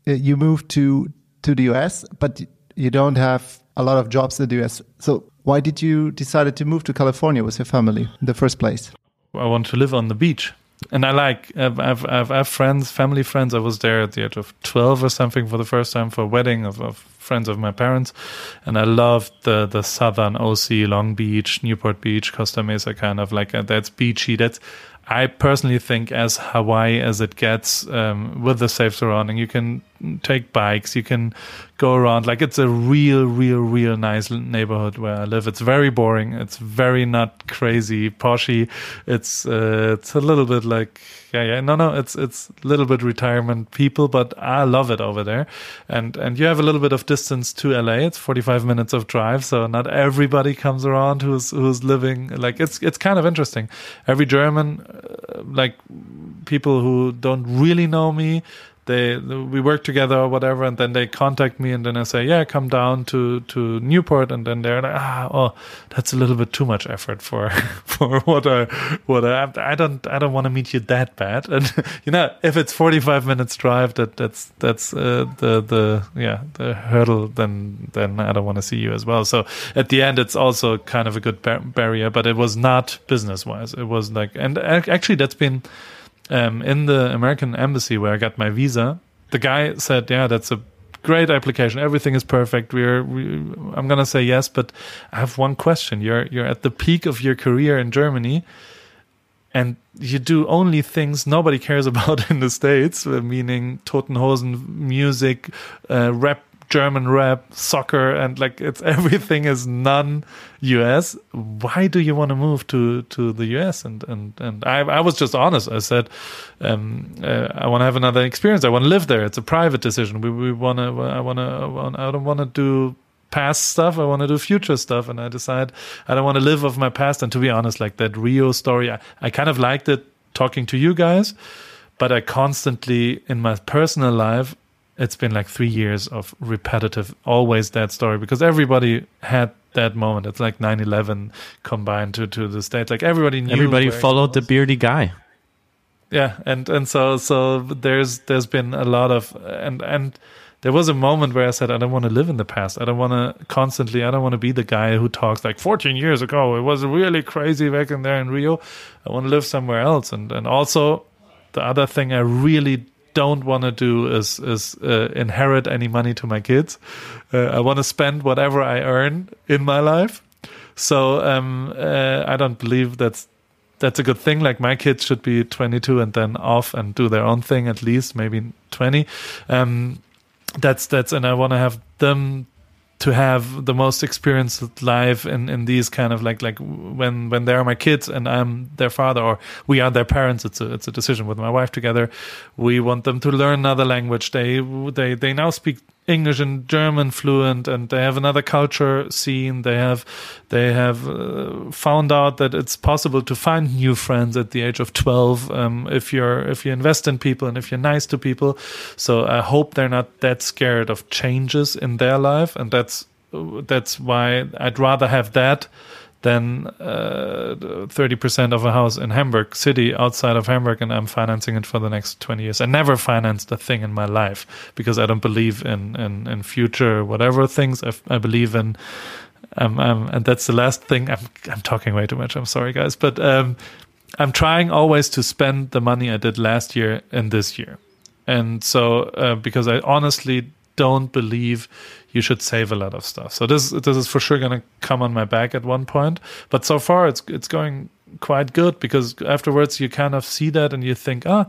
uh, you moved to to the US but you don't have a lot of jobs in the US so why did you decided to move to California with your family in the first place? I want to live on the beach and I like I've, I've, I've, friends, family friends. I was there at the age of twelve or something for the first time for a wedding of, of friends of my parents, and I loved the the southern OC, Long Beach, Newport Beach, Costa Mesa, kind of like uh, that's beachy. That's I personally think as Hawaii as it gets um, with the safe surrounding. You can take bikes, you can go around. Like it's a real, real, real nice neighborhood where I live. It's very boring. It's very not crazy, poshy. It's uh, it's a little bit like yeah, yeah. No, no. It's it's a little bit retirement people, but I love it over there. And and you have a little bit of distance to LA. It's forty five minutes of drive, so not everybody comes around who's who's living like it's it's kind of interesting. Every German, uh, like people who don't really know me they we work together or whatever, and then they contact me, and then I say, yeah, come down to to Newport, and then they're like, ah, oh, that's a little bit too much effort for for what I what I I don't I don't want to meet you that bad, and you know, if it's forty five minutes drive, that that's that's uh, the the yeah the hurdle, then then I don't want to see you as well. So at the end, it's also kind of a good bar- barrier, but it was not business wise. It was like, and actually, that's been um, in the American embassy where I got my visa, the guy said, "Yeah, that's a great application. Everything is perfect. We're, we, I'm gonna say yes, but I have one question. You're you're at the peak of your career in Germany, and you do only things nobody cares about in the states, meaning Toten Hosen music, uh, rap German rap, soccer, and like it's everything is non-US. Why do you want to move to to the US? And and and I I was just honest. I said um, uh, I want to have another experience. I want to live there. It's a private decision. We we want to. I want to. I don't want to do past stuff. I want to do future stuff. And I decide I don't want to live off my past. And to be honest, like that Rio story, I, I kind of liked it talking to you guys, but I constantly in my personal life, it's been like three years of repetitive, always that story because everybody had that moment. It's like 9 11 combined to, to the state. Like everybody knew. Everybody followed the beardy guy. Yeah. And, and so, so there's, there's been a lot of, and, and, there was a moment where I said, I don't want to live in the past. I don't want to constantly, I don't want to be the guy who talks like 14 years ago. It was really crazy back in there in Rio. I want to live somewhere else. And, and also the other thing I really don't want to do is, is uh, inherit any money to my kids. Uh, I want to spend whatever I earn in my life. So, um, uh, I don't believe that's, that's a good thing. Like my kids should be 22 and then off and do their own thing at least, maybe 20. Um, that's that's and I want to have them to have the most experienced life in in these kind of like like when when they're my kids and I'm their father or we are their parents it's a it's a decision with my wife together. We want them to learn another language. They they they now speak English and German fluent and they have another culture scene. They have they have uh, found out that it's possible to find new friends at the age of 12 um, if you're if you invest in people and if you're nice to people. So I hope they're not that scared of changes in their life and that's that's why I'd rather have that than uh, 30% of a house in Hamburg city outside of Hamburg and I'm financing it for the next 20 years. I never financed a thing in my life because I don't believe in, in, in future whatever things. I, I believe in, um, um, and that's the last thing. I'm, I'm talking way too much. I'm sorry, guys. But um, I'm trying always to spend the money I did last year in this year. And so, uh, because I honestly don't believe you should save a lot of stuff. So this this is for sure going to come on my back at one point. But so far, it's it's going quite good because afterwards you kind of see that and you think, ah,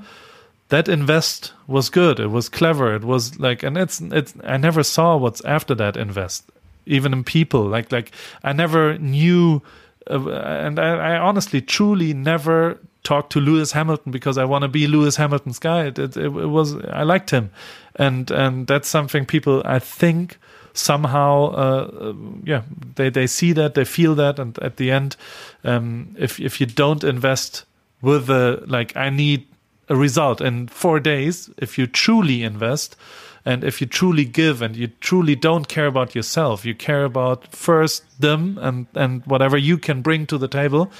that invest was good. It was clever. It was like, and it's it's. I never saw what's after that invest, even in people. Like like I never knew, uh, and I, I honestly truly never talked to Lewis Hamilton because I want to be Lewis Hamilton's guy. It, it, it was I liked him, and and that's something people I think somehow uh, yeah they they see that they feel that and at the end um, if if you don't invest with the like I need a result in 4 days if you truly invest and if you truly give and you truly don't care about yourself you care about first them and and whatever you can bring to the table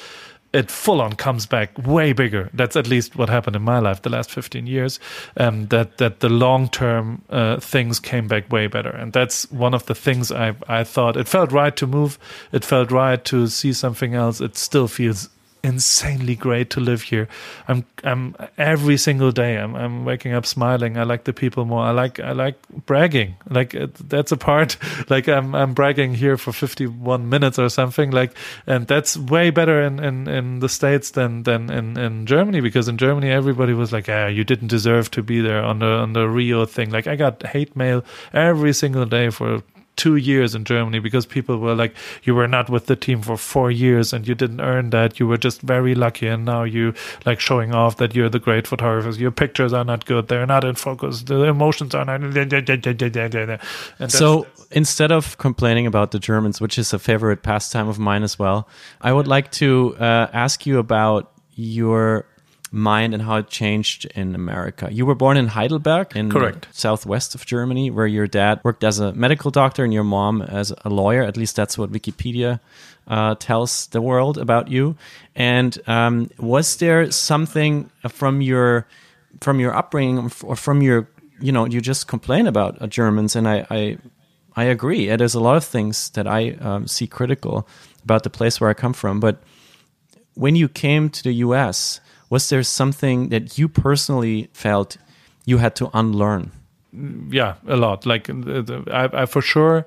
it full on comes back way bigger. That's at least what happened in my life the last 15 years. Um, that that the long term uh, things came back way better, and that's one of the things I I thought it felt right to move. It felt right to see something else. It still feels insanely great to live here. I'm I'm every single day I'm I'm waking up smiling. I like the people more. I like I like bragging. Like that's a part. Like I'm I'm bragging here for 51 minutes or something. Like and that's way better in in, in the states than than in in Germany because in Germany everybody was like, ah, you didn't deserve to be there on the on the Rio thing. Like I got hate mail every single day for two years in Germany because people were like, you were not with the team for four years and you didn't earn that. You were just very lucky, and now you like showing off that you're the great photographer. Your pictures are not good; they're not in focus. The emotions are not. And so instead of complaining about the Germans, which is a favorite pastime of mine as well, I would like to uh, ask you about your mind and how it changed in America. You were born in Heidelberg, in Correct. southwest of Germany, where your dad worked as a medical doctor and your mom as a lawyer. At least that's what Wikipedia uh, tells the world about you. And um, was there something from your from your upbringing or from your you know you just complain about uh, Germans, and I, I I agree. There's a lot of things that I um, see critical about the place where I come from, but when you came to the U.S was there something that you personally felt you had to unlearn? Yeah, a lot. Like I, I for sure,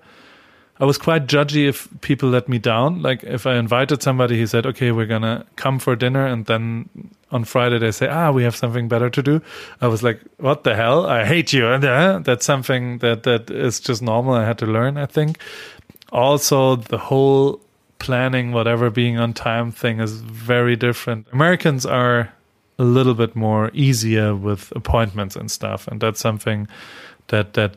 I was quite judgy if people let me down. Like if I invited somebody, he said, "Okay, we're gonna come for dinner," and then on Friday they say, "Ah, we have something better to do." I was like, "What the hell? I hate you!" And uh, that's something that that is just normal. I had to learn. I think. Also, the whole planning, whatever being on time thing is very different. Americans are a little bit more easier with appointments and stuff, and that's something that that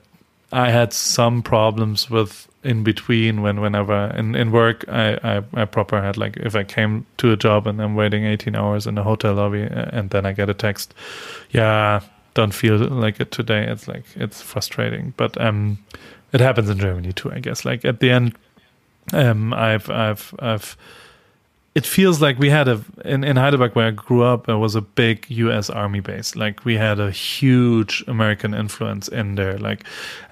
I had some problems with in between when whenever in, in work I, I, I proper had like if I came to a job and I'm waiting 18 hours in a hotel lobby and then I get a text yeah don't feel like it today it's like it's frustrating but um it happens in Germany too I guess like at the end um I've I've I've it feels like we had a in, in Heidelberg where I grew up there was a big US army base. Like we had a huge American influence in there. Like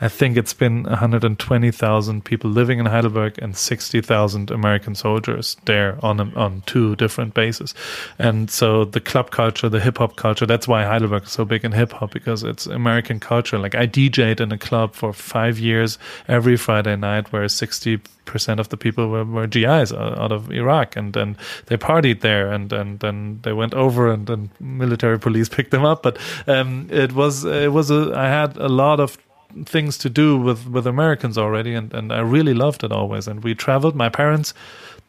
I think it's been 120,000 people living in Heidelberg and 60,000 American soldiers there on on two different bases. And so the club culture the hip hop culture that's why Heidelberg is so big in hip hop because it's American culture. Like I DJed in a club for 5 years every Friday night where 60 percent of the people were, were GIs out of Iraq, and then they partied there, and and then they went over, and then military police picked them up. But um, it was it was a I had a lot of things to do with with Americans already, and and I really loved it always. And we traveled. My parents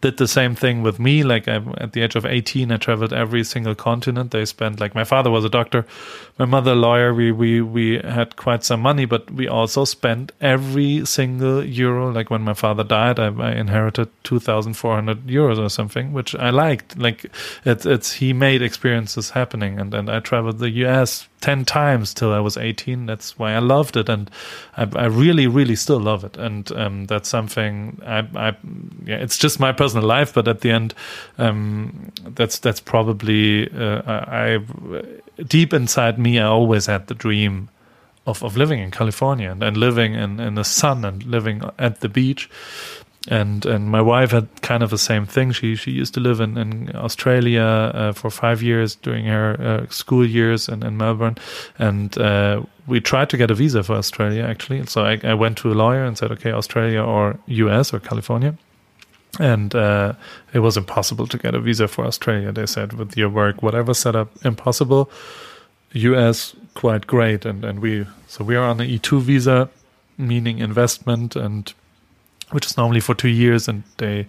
did the same thing with me. Like I'm at the age of 18, I traveled every single continent. They spent like my father was a doctor, my mother a lawyer. We we we had quite some money, but we also spent every single euro. Like when my father died, I, I inherited 2,400 euros or something, which I liked. Like it's it's he made experiences happening, and and I traveled the U.S. 10 times till I was 18. That's why I loved it. And I, I really, really still love it. And um, that's something I, I, yeah, it's just my personal life. But at the end, um, that's, that's probably, uh, I, I, deep inside me, I always had the dream of, of living in California and, and living in, in the sun and living at the beach and and my wife had kind of the same thing. She she used to live in in Australia uh, for five years during her uh, school years in, in Melbourne, and uh, we tried to get a visa for Australia actually. So I, I went to a lawyer and said, okay, Australia or US or California. And uh, it was impossible to get a visa for Australia. They said, with your work, whatever setup, impossible. US, quite great. And, and we, so we are on an E2 visa, meaning investment and which is normally for two years, and they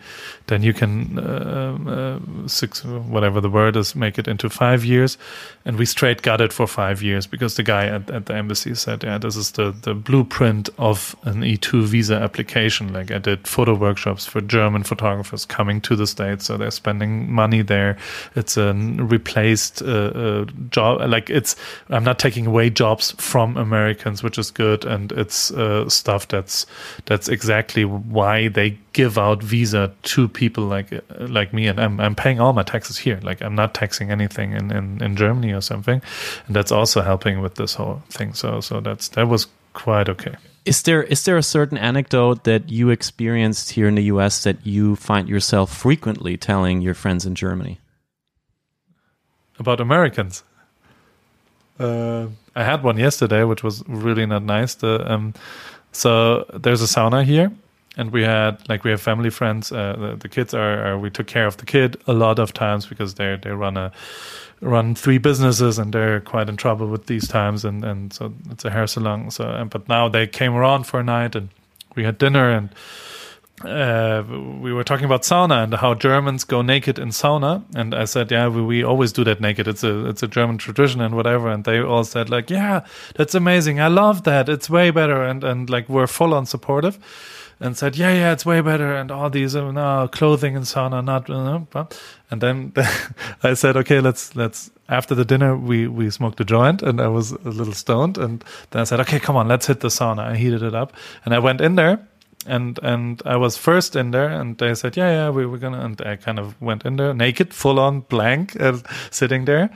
then you can uh, uh, six whatever the word is make it into five years, and we straight got it for five years because the guy at, at the embassy said, yeah, this is the the blueprint of an E two visa application. Like I did photo workshops for German photographers coming to the states, so they're spending money there. It's a replaced uh, uh, job, like it's I'm not taking away jobs from Americans, which is good, and it's uh, stuff that's that's exactly why they give out visa to people like like me. And I'm I'm paying all my taxes here. Like I'm not taxing anything in, in, in Germany or something. And that's also helping with this whole thing. So so that's that was quite okay. Is there is there a certain anecdote that you experienced here in the US that you find yourself frequently telling your friends in Germany? About Americans? Uh, I had one yesterday which was really not nice. The um, so there's a sauna here and we had like we have family friends. Uh, the, the, kids are, are, we took care of the kid a lot of times because they they run a run three businesses and they're quite in trouble with these times and and so it's a hair salon. So and, but now they came around for a night and we had dinner and. Uh, we were talking about sauna and how Germans go naked in sauna, and I said, "Yeah, we, we always do that naked. It's a it's a German tradition and whatever." And they all said, "Like, yeah, that's amazing. I love that. It's way better." And and like we're full on supportive and said, "Yeah, yeah, it's way better," and all these uh, no, clothing and sauna, not. Uh, and then I said, "Okay, let's let's." After the dinner, we we smoked a joint, and I was a little stoned. And then I said, "Okay, come on, let's hit the sauna." I heated it up, and I went in there, and and I was first in there, and they said, "Yeah, yeah, we were gonna," and I kind of went in there naked, full on blank, uh, sitting there.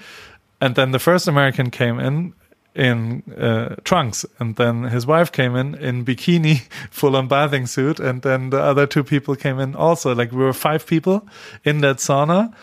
And then the first American came in in uh, trunks, and then his wife came in in bikini, full on bathing suit, and then the other two people came in also. Like we were five people in that sauna,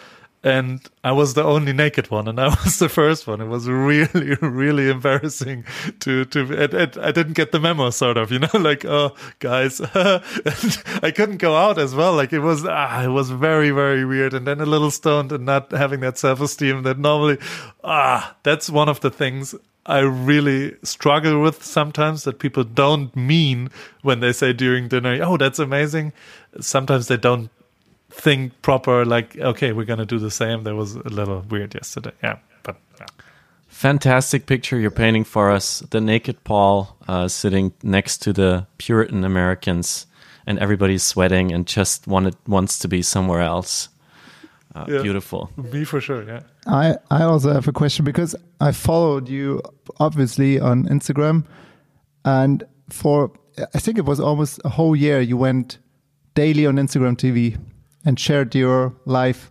and I was the only naked one, and I was the first one. It was really, really embarrassing to to. It, it, I didn't get the memo, sort of, you know, like oh guys, I couldn't go out as well. Like it was, ah, it was very, very weird, and then a little stoned and not having that self esteem that normally, ah, that's one of the things I really struggle with sometimes that people don't mean when they say during dinner, oh, that's amazing. Sometimes they don't think proper, like, okay, we're going to do the same. That was a little weird yesterday. Yeah. But yeah. Fantastic picture you're painting for us. The naked Paul uh, sitting next to the Puritan Americans, and everybody's sweating and just wanted, wants to be somewhere else. Uh, yeah. Beautiful. Me for sure. Yeah. I I also have a question because I followed you obviously on Instagram, and for I think it was almost a whole year you went daily on Instagram TV and shared your life.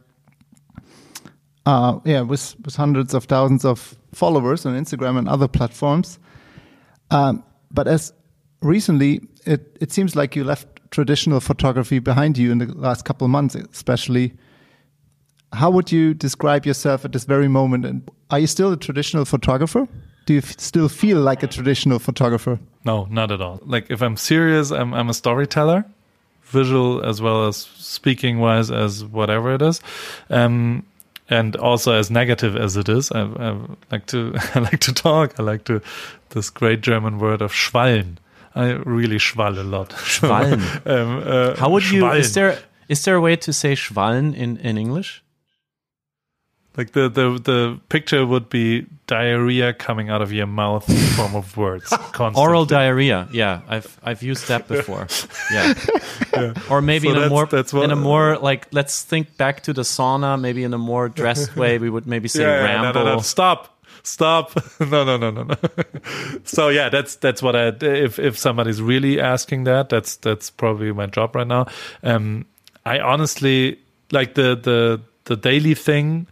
Uh, yeah, with with hundreds of thousands of followers on Instagram and other platforms. Um, but as recently, it it seems like you left traditional photography behind you in the last couple of months, especially how would you describe yourself at this very moment? And are you still a traditional photographer? Do you still feel like a traditional photographer? No, not at all. Like if I'm serious, I'm I'm a storyteller, visual as well as speaking wise as whatever it is. Um, and also as negative as it is, I, I like to I like to talk. I like to this great German word of schwallen. I really schwall a lot. Schwallen. um, uh, How would schwallen. you? Is there is there a way to say schwallen in in English? Like the, the the picture would be diarrhea coming out of your mouth in form of words. Constantly. Oral diarrhea. Yeah, I've I've used that before. Yeah. yeah. Or maybe so in a more that's in a more like let's think back to the sauna. Maybe in a more dressed way, we would maybe say yeah, ramble. No, no, no. Stop. Stop! no, no, no, no, no. so yeah, that's that's what I. If if somebody's really asking that, that's that's probably my job right now. Um, I honestly like the the the daily thing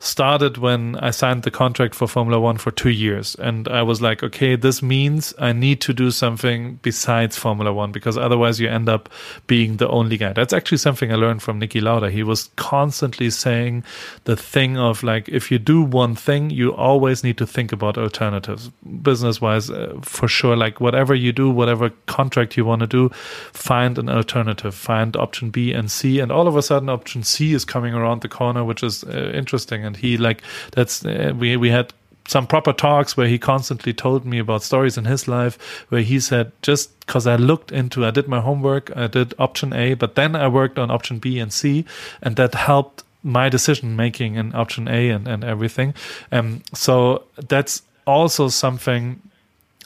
started when I signed the contract for Formula One for two years. And I was like, okay, this means I need to do something besides Formula One because otherwise you end up being the only guy. That's actually something I learned from Niki Lauda. He was constantly saying the thing of like, if you do one thing, you always need to think about alternatives, business wise, uh, for sure. Like, whatever you do, whatever contract you want to do, find an alternative, find option B and C. And all of a sudden, option C is coming around the corner, which is uh, interesting and he like that's uh, we we had some proper talks where he constantly told me about stories in his life where he said just because I looked into I did my homework I did option A but then I worked on option B and C and that helped my decision making in option A and, and everything um so that's also something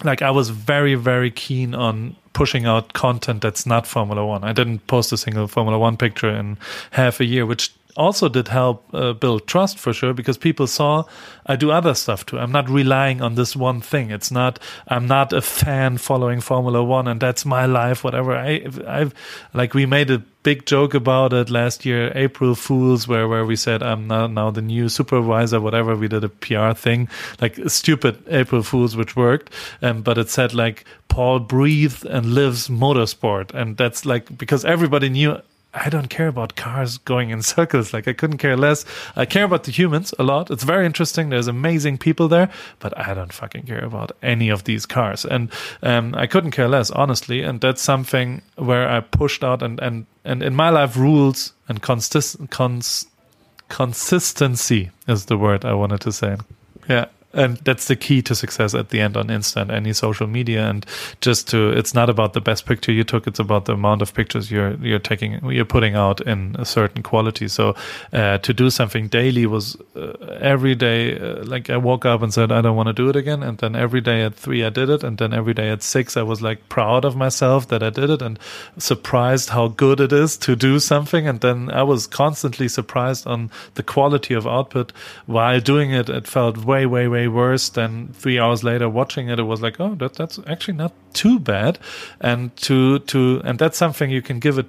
like I was very very keen on pushing out content that's not Formula One. I didn't post a single Formula One picture in half a year, which also did help uh, build trust for sure because people saw I do other stuff too. I'm not relying on this one thing. It's not I'm not a fan following Formula 1 and that's my life whatever. I I've like we made a big joke about it last year April Fools where where we said I'm now, now the new supervisor whatever we did a PR thing like stupid April Fools which worked um, but it said like Paul breathes and lives motorsport and that's like because everybody knew I don't care about cars going in circles. Like I couldn't care less. I care about the humans a lot. It's very interesting. There's amazing people there, but I don't fucking care about any of these cars. And um, I couldn't care less, honestly. And that's something where I pushed out and and and in my life, rules and consist cons consistency is the word I wanted to say. Yeah and that's the key to success at the end on Insta and any social media. And just to, it's not about the best picture you took; it's about the amount of pictures you're you're taking, you're putting out in a certain quality. So uh, to do something daily was uh, every day. Uh, like I woke up and said, I don't want to do it again, and then every day at three I did it, and then every day at six I was like proud of myself that I did it, and surprised how good it is to do something. And then I was constantly surprised on the quality of output while doing it. It felt way, way, way way worse. than three hours later, watching it, it was like, oh, that, that's actually not too bad. And to to and that's something you can give it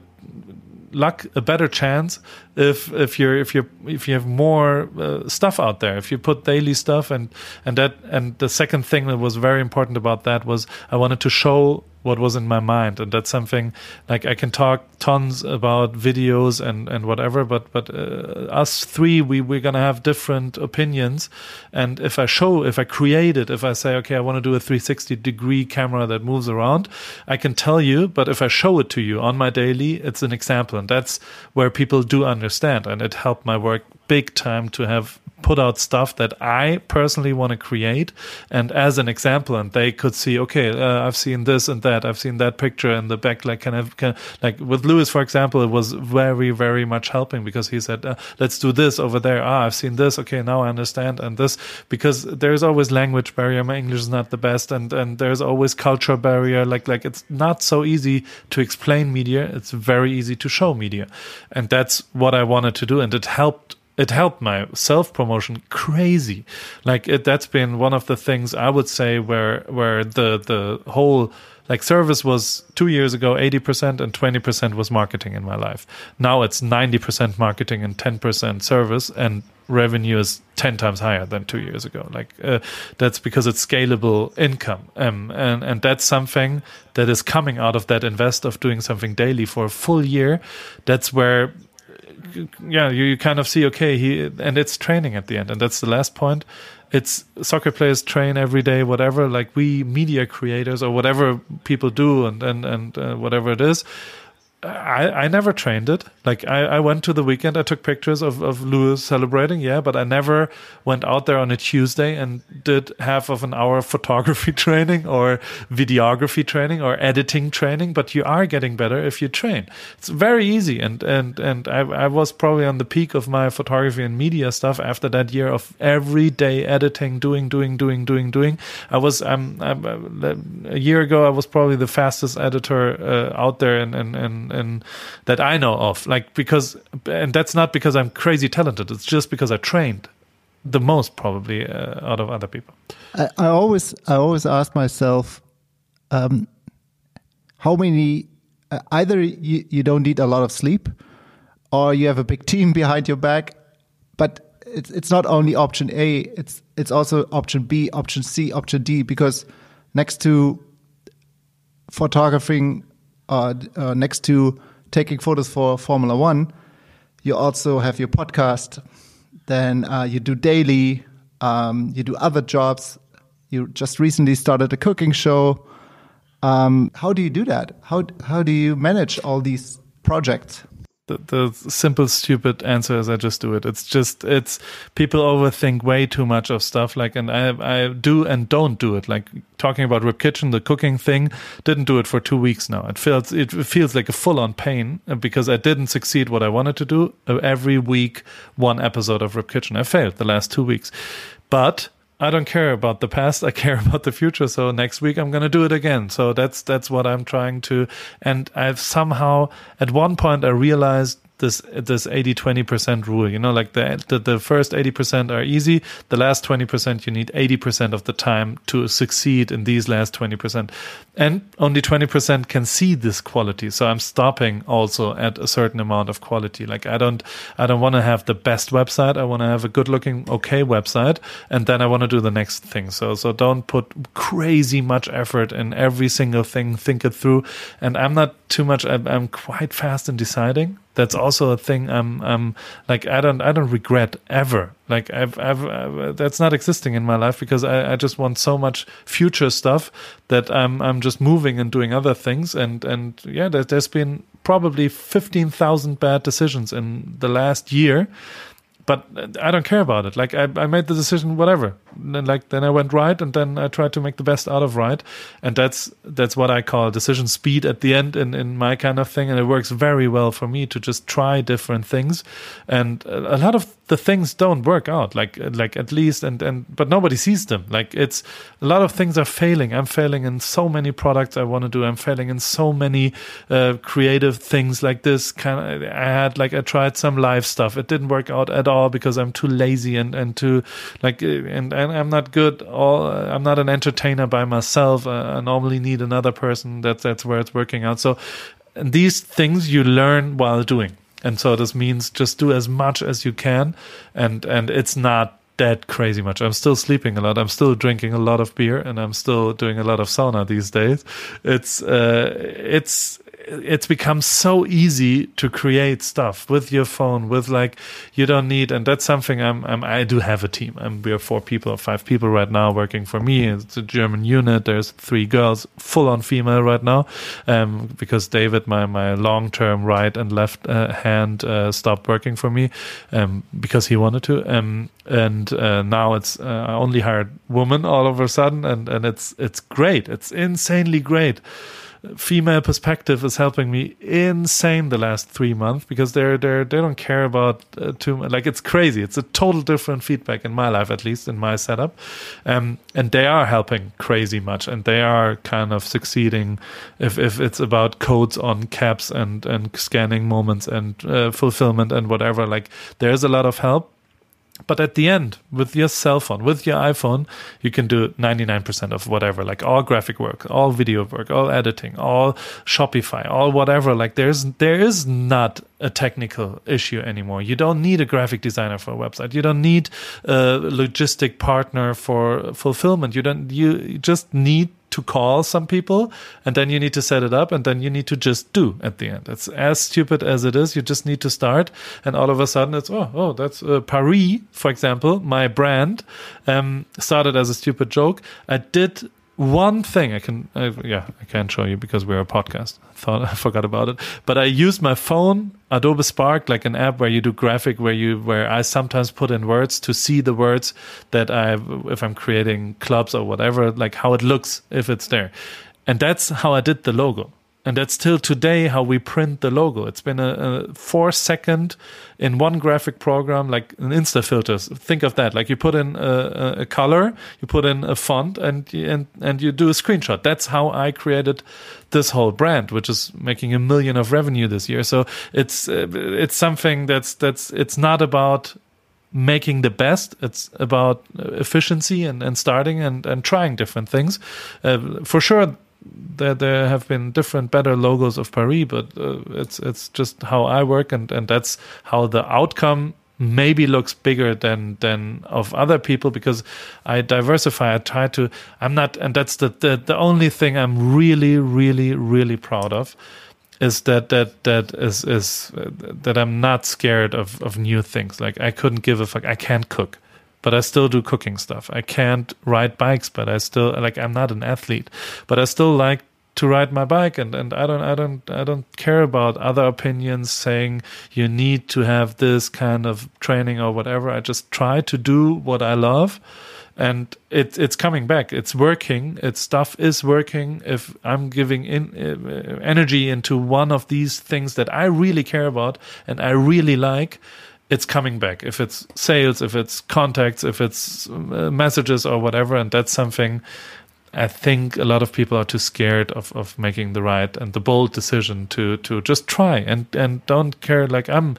luck a better chance if if you're if you're if you have more uh, stuff out there if you put daily stuff and and that and the second thing that was very important about that was I wanted to show what was in my mind. And that's something like i can talk tons about videos and and whatever but but uh, us three we we're gonna have different opinions. And if i show if i create it if i say okay i want to do a 360 degree camera that moves around i can tell you but if i show it to you on my daily it's an example. And that's where people do understand and it helped my work big time to have put out stuff that I personally want to create, and as an example, and they could see, okay, uh, I've seen this and that, I've seen that picture in the back, like kind of, of like with Lewis, for example, it was very, very much helping because he said, uh, let's do this over there. Ah, I've seen this. Okay, now I understand, and this because there's always language barrier. My English is not the best, and and there's always culture barrier. Like like it's not so easy to explain media. It's very easy to show media, and that's what I wanted to do, and it helped it helped my self promotion crazy. Like it, that's been one of the things I would say where where the the whole like service was two years ago 80% and 20% was marketing in my life. Now it's 90% marketing and 10% service and revenue is 10 times higher than two years ago. Like uh, that's because it's scalable income. Um, and and that's something that is coming out of that invest of doing something daily for a full year. That's where yeah, you, you kind of see, okay, he, and it's training at the end. And that's the last point. It's soccer players train every day, whatever, like we media creators or whatever people do and, and, and uh, whatever it is I, I never trained it. Like I, I went to the weekend, I took pictures of, of Lewis celebrating, yeah, but I never went out there on a Tuesday and did half of an hour of photography training or videography training or editing training. But you are getting better if you train. It's very easy. And and and I, I was probably on the peak of my photography and media stuff after that year of every day editing, doing, doing, doing, doing, doing. I was um, I'm, a year ago I was probably the fastest editor uh, out there and and and and that I know of. Like because, and that's not because I'm crazy talented. It's just because I trained the most probably uh, out of other people. I, I, always, I always ask myself, um, how many? Uh, either you, you don't need a lot of sleep, or you have a big team behind your back, but it's it's not only option A. It's it's also option B, option C, option D. Because next to photographing uh, uh, next to taking photos for Formula One, you also have your podcast. Then uh, you do daily. Um, you do other jobs. You just recently started a cooking show. Um, how do you do that? How how do you manage all these projects? The, the simple stupid answer is I just do it. It's just it's people overthink way too much of stuff like and I I do and don't do it. Like talking about Rip Kitchen, the cooking thing, didn't do it for two weeks now. It feels it feels like a full on pain uh, because I didn't succeed what I wanted to do. Uh, every week, one episode of Rip Kitchen. I failed the last two weeks, but I don't care about the past. I care about the future. So next week I'm going to do it again. So that's that's what I'm trying to. And I've somehow at one point I realized this this 80 20% rule you know like the, the the first 80% are easy. The last 20% you need 80% of the time to succeed in these last 20% and only 20% can see this quality. So i'm stopping also at a certain amount of quality. Like i don't i don't want to have the best website. I want to have a good looking okay website. And then i want to do the next thing. So so don't put crazy much effort in every single thing think it through. And i'm not too much i'm, I'm quite fast in deciding that's also a thing i'm i'm like i don't i don't regret ever like I've, I've, I've, that's not existing in my life because I, I just want so much future stuff that I'm I'm just moving and doing other things and and yeah there, there's been probably 15,000 bad decisions in the last year but I don't care about it. Like I, I made the decision, whatever. Then, like then I went right, and then I tried to make the best out of right, and that's that's what I call decision speed at the end in in my kind of thing, and it works very well for me to just try different things, and a lot of the things don't work out like like at least and and but nobody sees them. Like it's a lot of things are failing. I'm failing in so many products i want to do. I'm failing in so many uh, creative things like this. Kind of i had like i tried some live stuff. It didn't work out at all because i'm too lazy and and too like and, and i'm not good all i'm not an entertainer by myself i normally need another person that's that's where it's working out so these things you learn while doing and so this means just do as much as you can and and it's not that crazy much. I'm still sleeping a lot. I'm still drinking a lot of beer, and I'm still doing a lot of sauna these days. It's uh, it's it's become so easy to create stuff with your phone with like you don't need and that's something I'm, I'm i do have a team. I'm, we are four people or five people right now working for me. It's a german unit. There's three girls full on female right now um, because david my my long-term right and left uh, hand uh, stopped working for me um, because he wanted to. Um, and uh, now it's uh, I only hired women all of a sudden and and it's it's great. It's insanely great female perspective is helping me insane the last three months because they're they're they don't care about uh, too much. Like it's crazy. It's a total different feedback in my life, at least in my setup, um, and they are helping crazy much, and they are kind of succeeding. If if it's about codes on caps and and scanning moments and uh, fulfillment and whatever, like there's a lot of help but at the end, with your cell phone, with your iPhone, you can do 99% of whatever, like all graphic work, all video work, all editing, all Shopify, all whatever. Like there's, there is not a technical issue anymore. You don't need a graphic designer for a website. You don't need a logistic partner for fulfillment. You don't, you just need to call some people and then you need to set it up and then you need to just do at the end. It's as stupid as it is. You just need to start and all of a sudden it's, oh, oh, that's uh, Paris, for example, my brand, um, started as a stupid joke. I did one thing I can, uh, yeah, I can't show you because we're a podcast. I thought I forgot about it, but I used my phone, Adobe Spark, like an app where you do graphic, where you, where I sometimes put in words to see the words that I, if I'm creating clubs or whatever, like how it looks if it's there. And that's how I did the logo and that's still today how we print the logo. It's been a, a, four second in one graphic program, like an Insta filters. Think of that. Like you put in a, a, color, you put in a font, and and and you do a screenshot. That's how I created this whole brand, which is making a million of revenue this year. So it's uh, it's something that's that's it's not about making the best. It's about efficiency and, and starting and, and trying different things. Uh, for sure, there there have been different better logos of Paris, but uh, it's it's just how I work, and and that's how the outcome maybe looks bigger than than of other people because I diversify. I try to. I'm not, and that's the the, the only thing I'm really really really proud of is that that that is is uh, that I'm not scared of of new things. Like I couldn't give a fuck. I can't cook but I still do cooking stuff. I can't ride bikes, but I still like I'm not an athlete, but I still like to ride my bike and, and I don't I don't I don't care about other opinions saying you need to have this kind of training or whatever. I just try to do what I love and it, it's coming back it's working its stuff is working if i'm giving in uh, energy into one of these things that i really care about and i really like it's coming back. If it's sales, if it's contacts, if it's uh, messages or whatever, and that's something I think a lot of people are too scared of, of making the right and the bold decision to to just try and and don't care. Like I'm.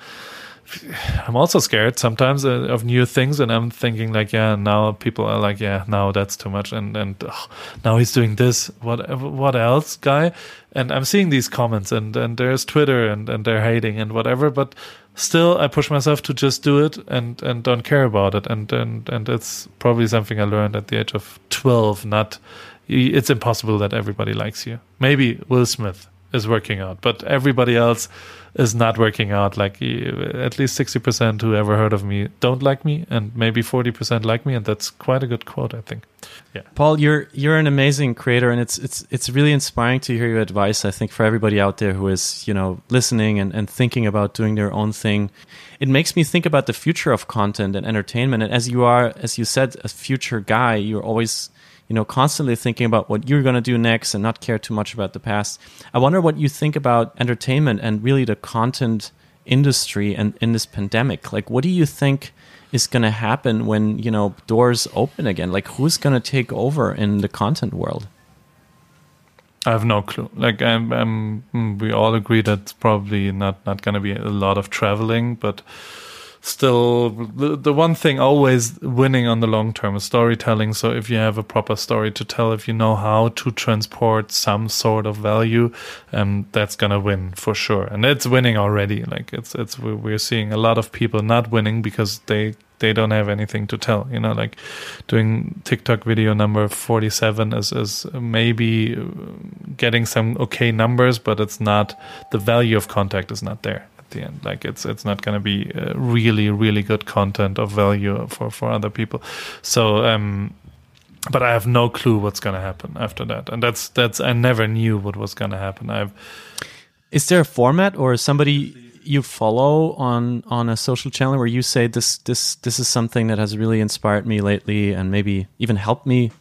I'm also scared sometimes uh, of new things, and I'm thinking like, yeah, now people are like, yeah, now that's too much, and and oh, now he's doing this. What what else, guy? And I'm seeing these comments, and and there's Twitter, and and they're hating and whatever, but still I push myself to just do it and and don't care about it. And and and it's probably something I learned at the age of 12 not it's impossible that everybody likes you. Maybe Will Smith is working out but everybody else is not working out. Like at least 60% who ever heard of me don't like me, and maybe 40% like me, and that's quite a good quote, I think. Yeah, Paul, you're you're an amazing creator, and it's it's it's really inspiring to hear your advice. I think for everybody out there who is you know listening and, and thinking about doing their own thing, it makes me think about the future of content and entertainment. And as you are, as you said, a future guy, you're always you know, constantly thinking about what you're going to do next and not care too much about the past. I wonder what you think about entertainment and really the content industry and in this pandemic. Like, what do you think is going to happen when, you know, doors open again? Like, who's going to take over in the content world? I have no clue. Like, I'm, I'm we all agree that's probably not, not going to be a lot of traveling, but still the, the one thing always winning on the long term is storytelling. So if you have a proper story to tell, if you know how to transport some sort of value, um, that's gonna win for sure. And it's winning already. Like it's it's we're seeing a lot of people not winning because they they don't have anything to tell. You know, like doing TikTok video number 47 is, is maybe uh, getting some okay numbers, but it's not, the value of contact is not there the end. Like it's, it's not going to be uh, really, really good content of value for, for other people. So, um, but I have no clue what's going to happen after that. And that's, that's, I never knew what was going to happen. I've, is there a format or somebody you follow on on a social channel where you say this this this is something that has really inspired me lately and maybe even helped me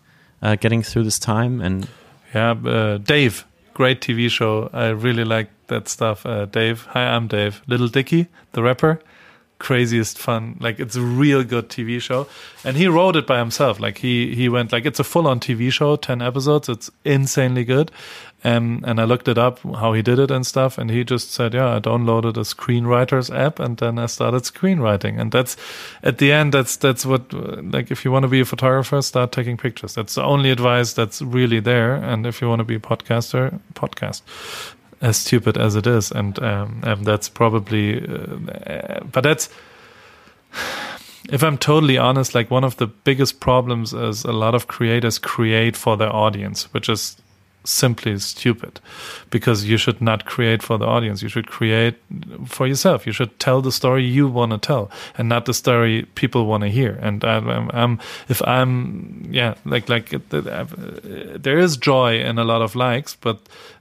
uh, getting through this time and yeah uh, dave great tv show. I really like that stuff. Uh, dave hi i'm dave. Lil Dicky the rapper. Craziest fun. Like it's a real good tv show. And he wrote it by himself. Like he he went like it's a full on tv show 10 episodes. It's insanely good um, and I looked it up how he did it and stuff, and he just said, "Yeah, I downloaded a screenwriters app, and then I started screenwriting." And that's at the end, that's that's what like if you want to be a photographer, start taking pictures. That's the only advice that's really there. And if you want to be a podcaster, podcast. As stupid as it is, and um, and that's probably, uh, but that's if I'm totally honest, like one of the biggest problems is a lot of creators create for their audience, which is simply stupid because you should not create for the audience. You should create for yourself. You should tell the story you want to tell and not the story people want to hear. And I, I'm, I'm, if i'm yeah like like uh, uh, there is joy in a lot of likes but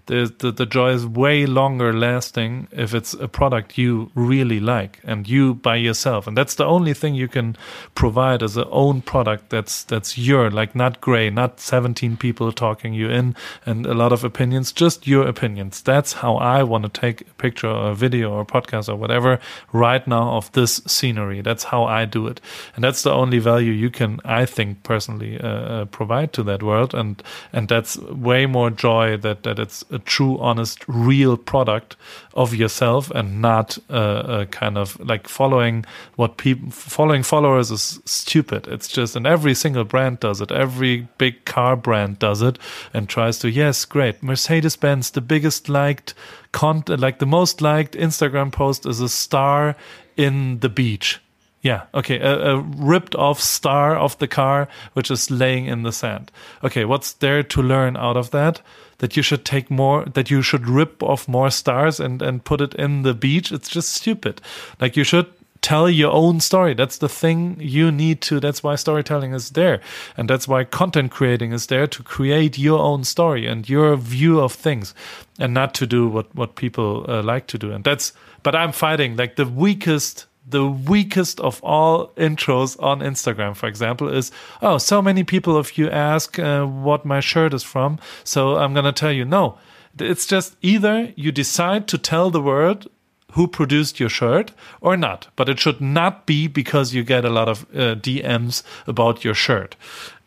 the, the, the joy is way longer lasting if it's a product you really like and you by yourself. And that's the only thing you can provide as a own product that's that's your like not gray not 17 people talking you in and a lot of opinions just your opinions. That's how i want to take a picture or a video or a podcast or whatever right now of this scenery. That's how i do it. And that's the only value you can i think personally uh, uh, provide to that world. And and that's way more joy that that it's a true, honest, real product of yourself and not uh, a kind of like following what people following followers is stupid. It's just and every single brand does it. Every big car brand does it and tries to yes, great. Mercedes Benz, the biggest liked content, like the most liked Instagram post is a star in the beach. Yeah. Okay. A, a, ripped off star of the car, which is laying in the sand. Okay. What's there to learn out of that? That you should take more, that you should rip off more stars and, and put it in the beach. It's just stupid. Like you should tell your own story. That's the thing you need to, that's why storytelling is there. And that's why content creating is there to create your own story and your view of things and not to do what, what people uh, like to do. And that's, but I'm fighting like the weakest the weakest of all intros on Instagram, for example, is oh, so many people of you ask uh, what my shirt is from, so I'm gonna tell you no. It's just either you decide to tell the world who produced your shirt or not, but it should not be because you get a lot of uh, DMs about your shirt.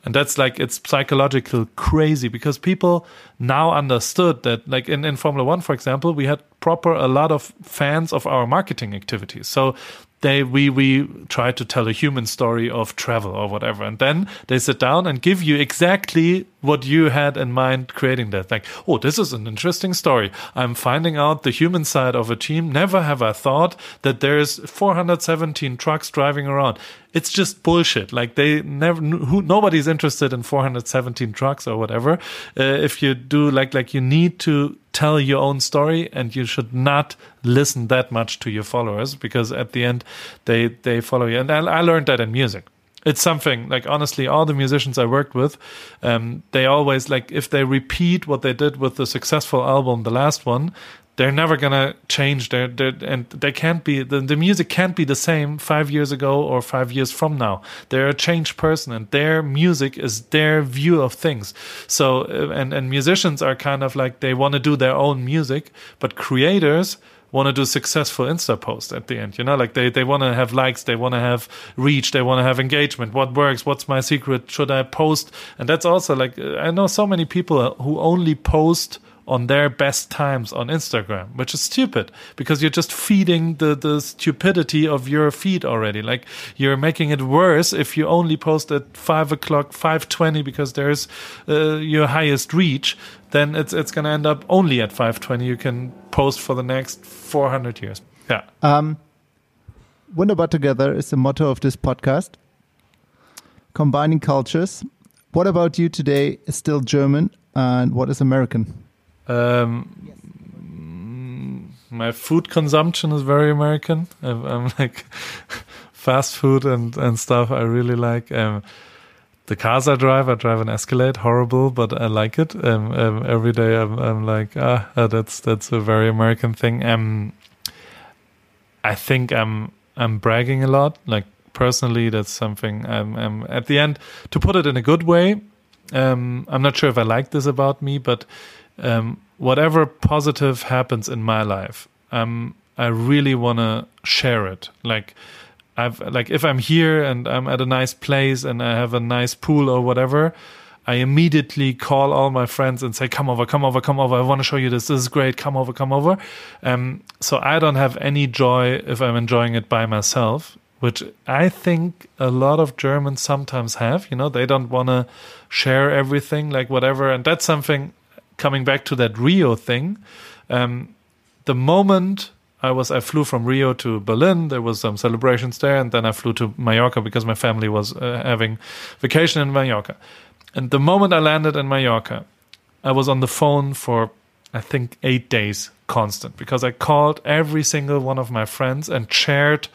And that's like, it's psychological crazy because people now understood that, like in, in Formula One, for example, we had proper a lot of fans of our marketing activities. So they we we try to tell a human story of travel or whatever. And then they sit down and give you exactly what you had in mind creating that like oh this is an interesting story. I'm finding out the human side of a team. Never have i thought that there's 417 trucks driving around. It's just bullshit. Like they never who nobody's interested in 417 trucks or whatever. Uh, if you do like like you need to tell your own story and you should not listen that much to your followers because at the end they they follow you. And i, I learned that in music it's something like honestly all the musicians i worked with um, they always like if they repeat what they did with the successful album the last one they're never gonna change their, their and they can't be the, the music can't be the same five years ago or five years from now. They're a changed person and their music is their view of things. So uh, and and musicians are kind of like they want to do their own music but creators want to do successful insta posts at the end you know? Like they they want to have likes they want to have reach they want to have engagement. What works? What's my secret? Should i post? And that's also like i know so many people who only post on their best times on Instagram, which is stupid because you're just feeding the, the stupidity of your feed already. Like you're making it worse if you only post at five o'clock, five twenty because there's uh, your highest reach. Then it's it's gonna end up only at five twenty. You can post for the next four hundred years. Yeah. Um, Wunderbar Together is the motto of this podcast. Combining cultures. What about you today is still German and what is American? Um, my food consumption is very American. I'm, I'm like fast food and, and stuff. I really like. Um, the cars I drive, I drive an Escalade, horrible, but I like it. Um, um, every day I'm, I'm like, ah, uh, that's that's a very American thing. Um, I think I'm I'm bragging a lot. Like personally, that's something I'm, I'm at the end to put it in a good way. Um, I'm not sure if I like this about me, but um, whatever positive happens in my life, um, I really want to share it. Like I've like if I'm here and I'm at a nice place and I have a nice pool or whatever, I immediately call all my friends and say, "Come over, come over, come over! I want to show you this. This is great. Come over, come over." Um, so I don't have any joy if I'm enjoying it by myself, which I think a lot of Germans sometimes have. You know, they don't want to share everything, like whatever, and that's something. Coming back to that Rio thing, um, the moment I was I flew from Rio to Berlin. There was some celebrations there, and then I flew to Mallorca because my family was uh, having vacation in Mallorca. And the moment I landed in Mallorca, I was on the phone for I think eight days constant because I called every single one of my friends and shared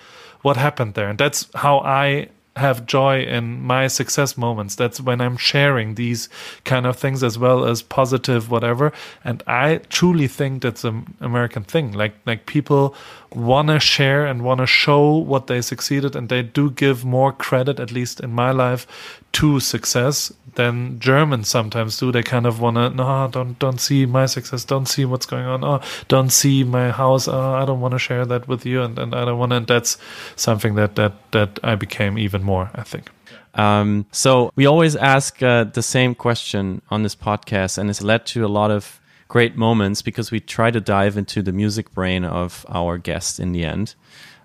what happened there, and that's how I have joy in my success moments. That's when I'm sharing these kind of things as well as positive whatever. And I truly think that's an American thing. Like like people want to share and want to show what they succeeded, and they do give more credit, at least in my life, to success than Germans sometimes do. They kind of want to no, don't don't see my success, don't see what's going on, oh, don't see my house. Oh, I don't want to share that with you, and, and I don't want. And that's something that that that I became even more. I think. Um, so we always ask uh, the same question on this podcast, and it's led to a lot of great moments because we try to dive into the music brain of our guests in the end.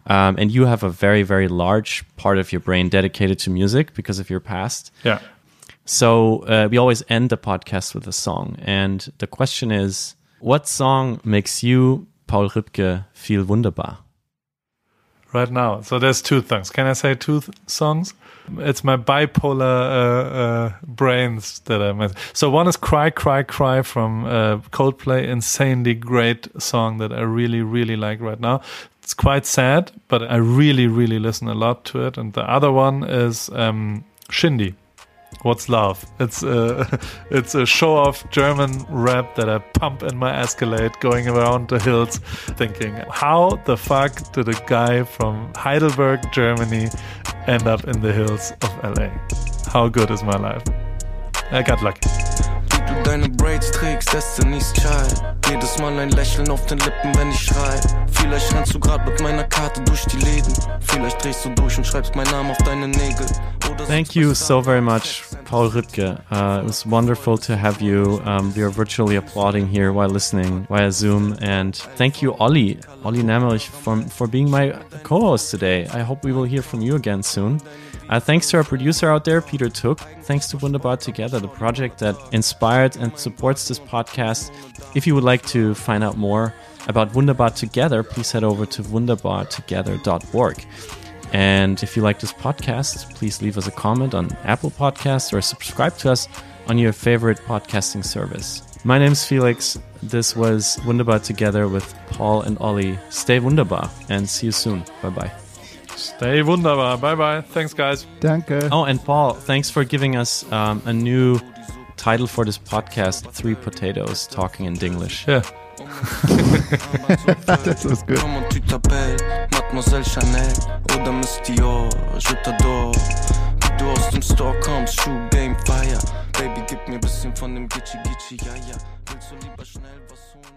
Um, and you have a very, very large part of your brain dedicated to music because of your past. Yeah. So uh, we always end the podcast with a song. And the question is what song makes you, Paul Ripke, feel wunderbar? Right now. So there's two things. Can I say two th songs? It's my bipolar uh, uh, brains that I met. So one is Cry, Cry, Cry from uh, Coldplay. Insanely great song that I really, really like right now. It's quite sad, but I really, really listen a lot to it. And the other one is um, Shindy What's love? It's a it's a show off German rap that I pump in my Escalade going around the hills, thinking, how the fuck did a guy from Heidelberg, Germany, end up in the hills of LA? How good is my life? I got lucky. Du deine Braids trägst, Destiny's Child. Jedes Mal ein Lächeln auf den Lippen, wenn ich schrei. Vielleicht rennst du grad mit meiner Karte durch die Läden. Vielleicht drehst du durch und schreibst meinen Namen auf deine Nägel. Thank you so very much, Paul Rübke. Uh, it was wonderful to have you. Um, we are virtually applauding here while listening via Zoom. And thank you, Olli, Olli Nemmerich, for, for being my co host today. I hope we will hear from you again soon. Uh, thanks to our producer out there, Peter Tooke. Thanks to Wunderbar Together, the project that inspired and supports this podcast. If you would like to find out more about Wunderbar Together, please head over to wunderbartogether.org. And if you like this podcast, please leave us a comment on Apple Podcasts or subscribe to us on your favorite podcasting service. My name is Felix. This was Wunderbar Together with Paul and Olli. Stay wunderbar and see you soon. Bye bye. Stay wunderbar. Bye bye. Thanks, guys. Danke. Oh, and Paul, thanks for giving us um, a new title for this podcast Three Potatoes Talking in Dinglish. Yeah. das ist gut. Comment tu t'appelles Mademoiselle Chanel oder Miss Dior Je t'adore Wie du aus dem Store kommst Shoe Game Fire Baby, gib mir bisschen von dem Gitschi Gitschi, ja, ja Willst du lieber schnell was holen